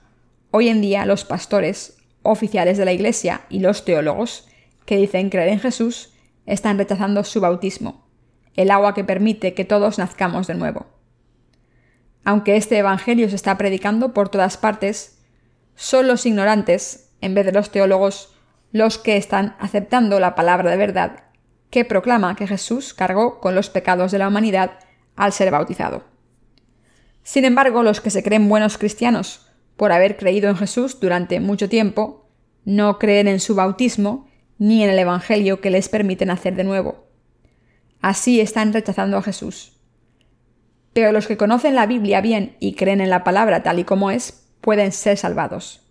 hoy en día los pastores, oficiales de la Iglesia y los teólogos que dicen creer en Jesús están rechazando su bautismo, el agua que permite que todos nazcamos de nuevo. Aunque este Evangelio se está predicando por todas partes, son los ignorantes, en vez de los teólogos, los que están aceptando la palabra de verdad que proclama que Jesús cargó con los pecados de la humanidad al ser bautizado. Sin embargo, los que se creen buenos cristianos por haber creído en Jesús durante mucho tiempo, no creen en su bautismo ni en el Evangelio que les permite nacer de nuevo. Así están rechazando a Jesús. Pero los que conocen la Biblia bien y creen en la palabra tal y como es, pueden ser salvados.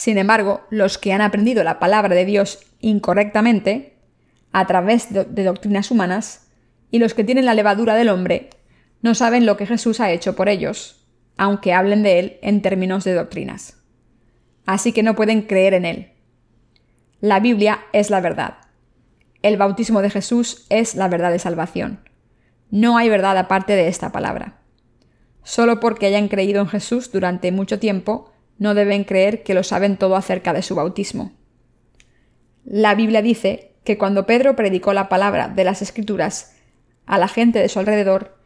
Sin embargo, los que han aprendido la palabra de Dios incorrectamente, a través de, doctrinas humanas, y los que tienen la levadura del hombre, no saben lo que Jesús ha hecho por ellos, aunque hablen de él en términos de doctrinas. Así que no pueden creer en él. La Biblia es la verdad. El bautismo de Jesús es la verdad de salvación. No hay verdad aparte de esta palabra. Solo porque hayan creído en Jesús durante mucho tiempo, no deben creer que lo saben todo acerca de su bautismo. La Biblia dice que cuando Pedro predicó la palabra de las Escrituras a la gente de su alrededor,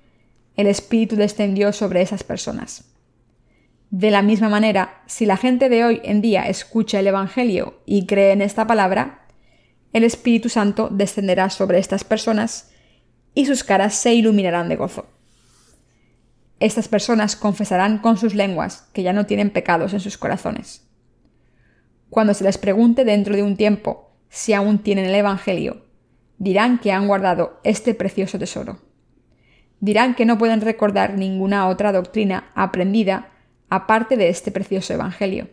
el Espíritu descendió sobre esas personas. De la misma manera, si la gente de hoy en día escucha el Evangelio y cree en esta palabra, el Espíritu Santo descenderá sobre estas personas y sus caras se iluminarán de gozo. Estas personas confesarán con sus lenguas que ya no tienen pecados en sus corazones. Cuando se les pregunte dentro de un tiempo si aún tienen el Evangelio, dirán que han guardado este precioso tesoro. Dirán que no pueden recordar ninguna otra doctrina aprendida aparte de este precioso Evangelio.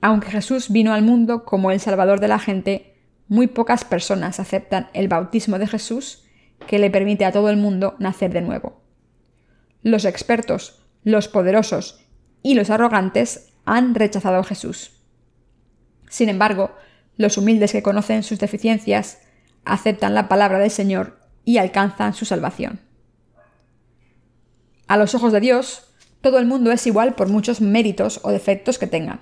Aunque Jesús vino al mundo como el Salvador de la gente, muy pocas personas aceptan el bautismo de Jesús que le permite a todo el mundo nacer de nuevo. Los expertos, los poderosos y los arrogantes han rechazado a Jesús. Sin embargo, los humildes que conocen sus deficiencias aceptan la palabra del Señor y alcanzan su salvación. A los ojos de Dios, todo el mundo es igual por muchos méritos o defectos que tengan.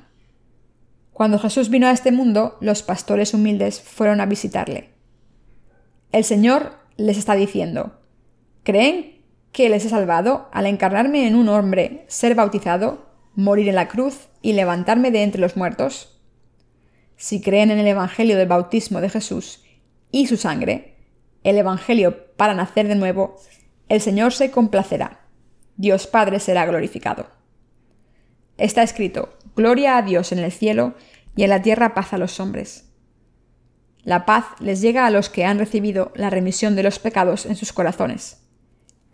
Cuando Jesús vino a este mundo, los pastores humildes fueron a visitarle. El Señor les está diciendo, ¿creen que les he salvado al encarnarme en un hombre, ser bautizado, morir en la cruz y levantarme de entre los muertos? Si creen en el Evangelio del bautismo de Jesús y su sangre, el Evangelio para nacer de nuevo, el Señor se complacerá. Dios Padre será glorificado. Está escrito, Gloria a Dios en el cielo y en la tierra paz a los hombres. La paz les llega a los que han recibido la remisión de los pecados en sus corazones.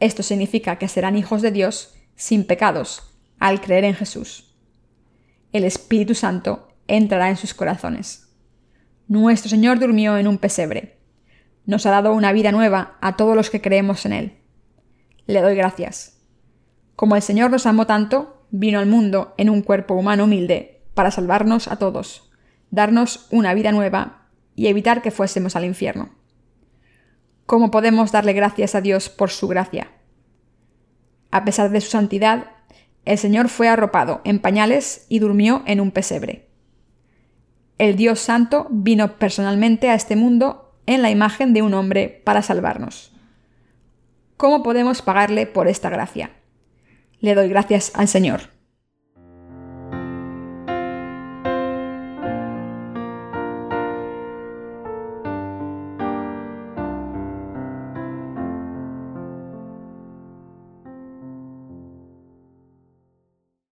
Esto significa que serán hijos de Dios sin pecados al creer en Jesús. El Espíritu Santo entrará en sus corazones. Nuestro Señor durmió en un pesebre. Nos ha dado una vida nueva a todos los que creemos en Él. Le doy gracias. Como el Señor nos amó tanto, vino al mundo en un cuerpo humano humilde para salvarnos a todos, darnos una vida nueva y evitar que fuésemos al infierno. ¿Cómo podemos darle gracias a Dios por su gracia? A pesar de su santidad, el Señor fue arropado en pañales y durmió en un pesebre. El Dios Santo vino personalmente a este mundo en la imagen de un hombre para salvarnos. ¿Cómo podemos pagarle por esta gracia? Le doy gracias al Señor.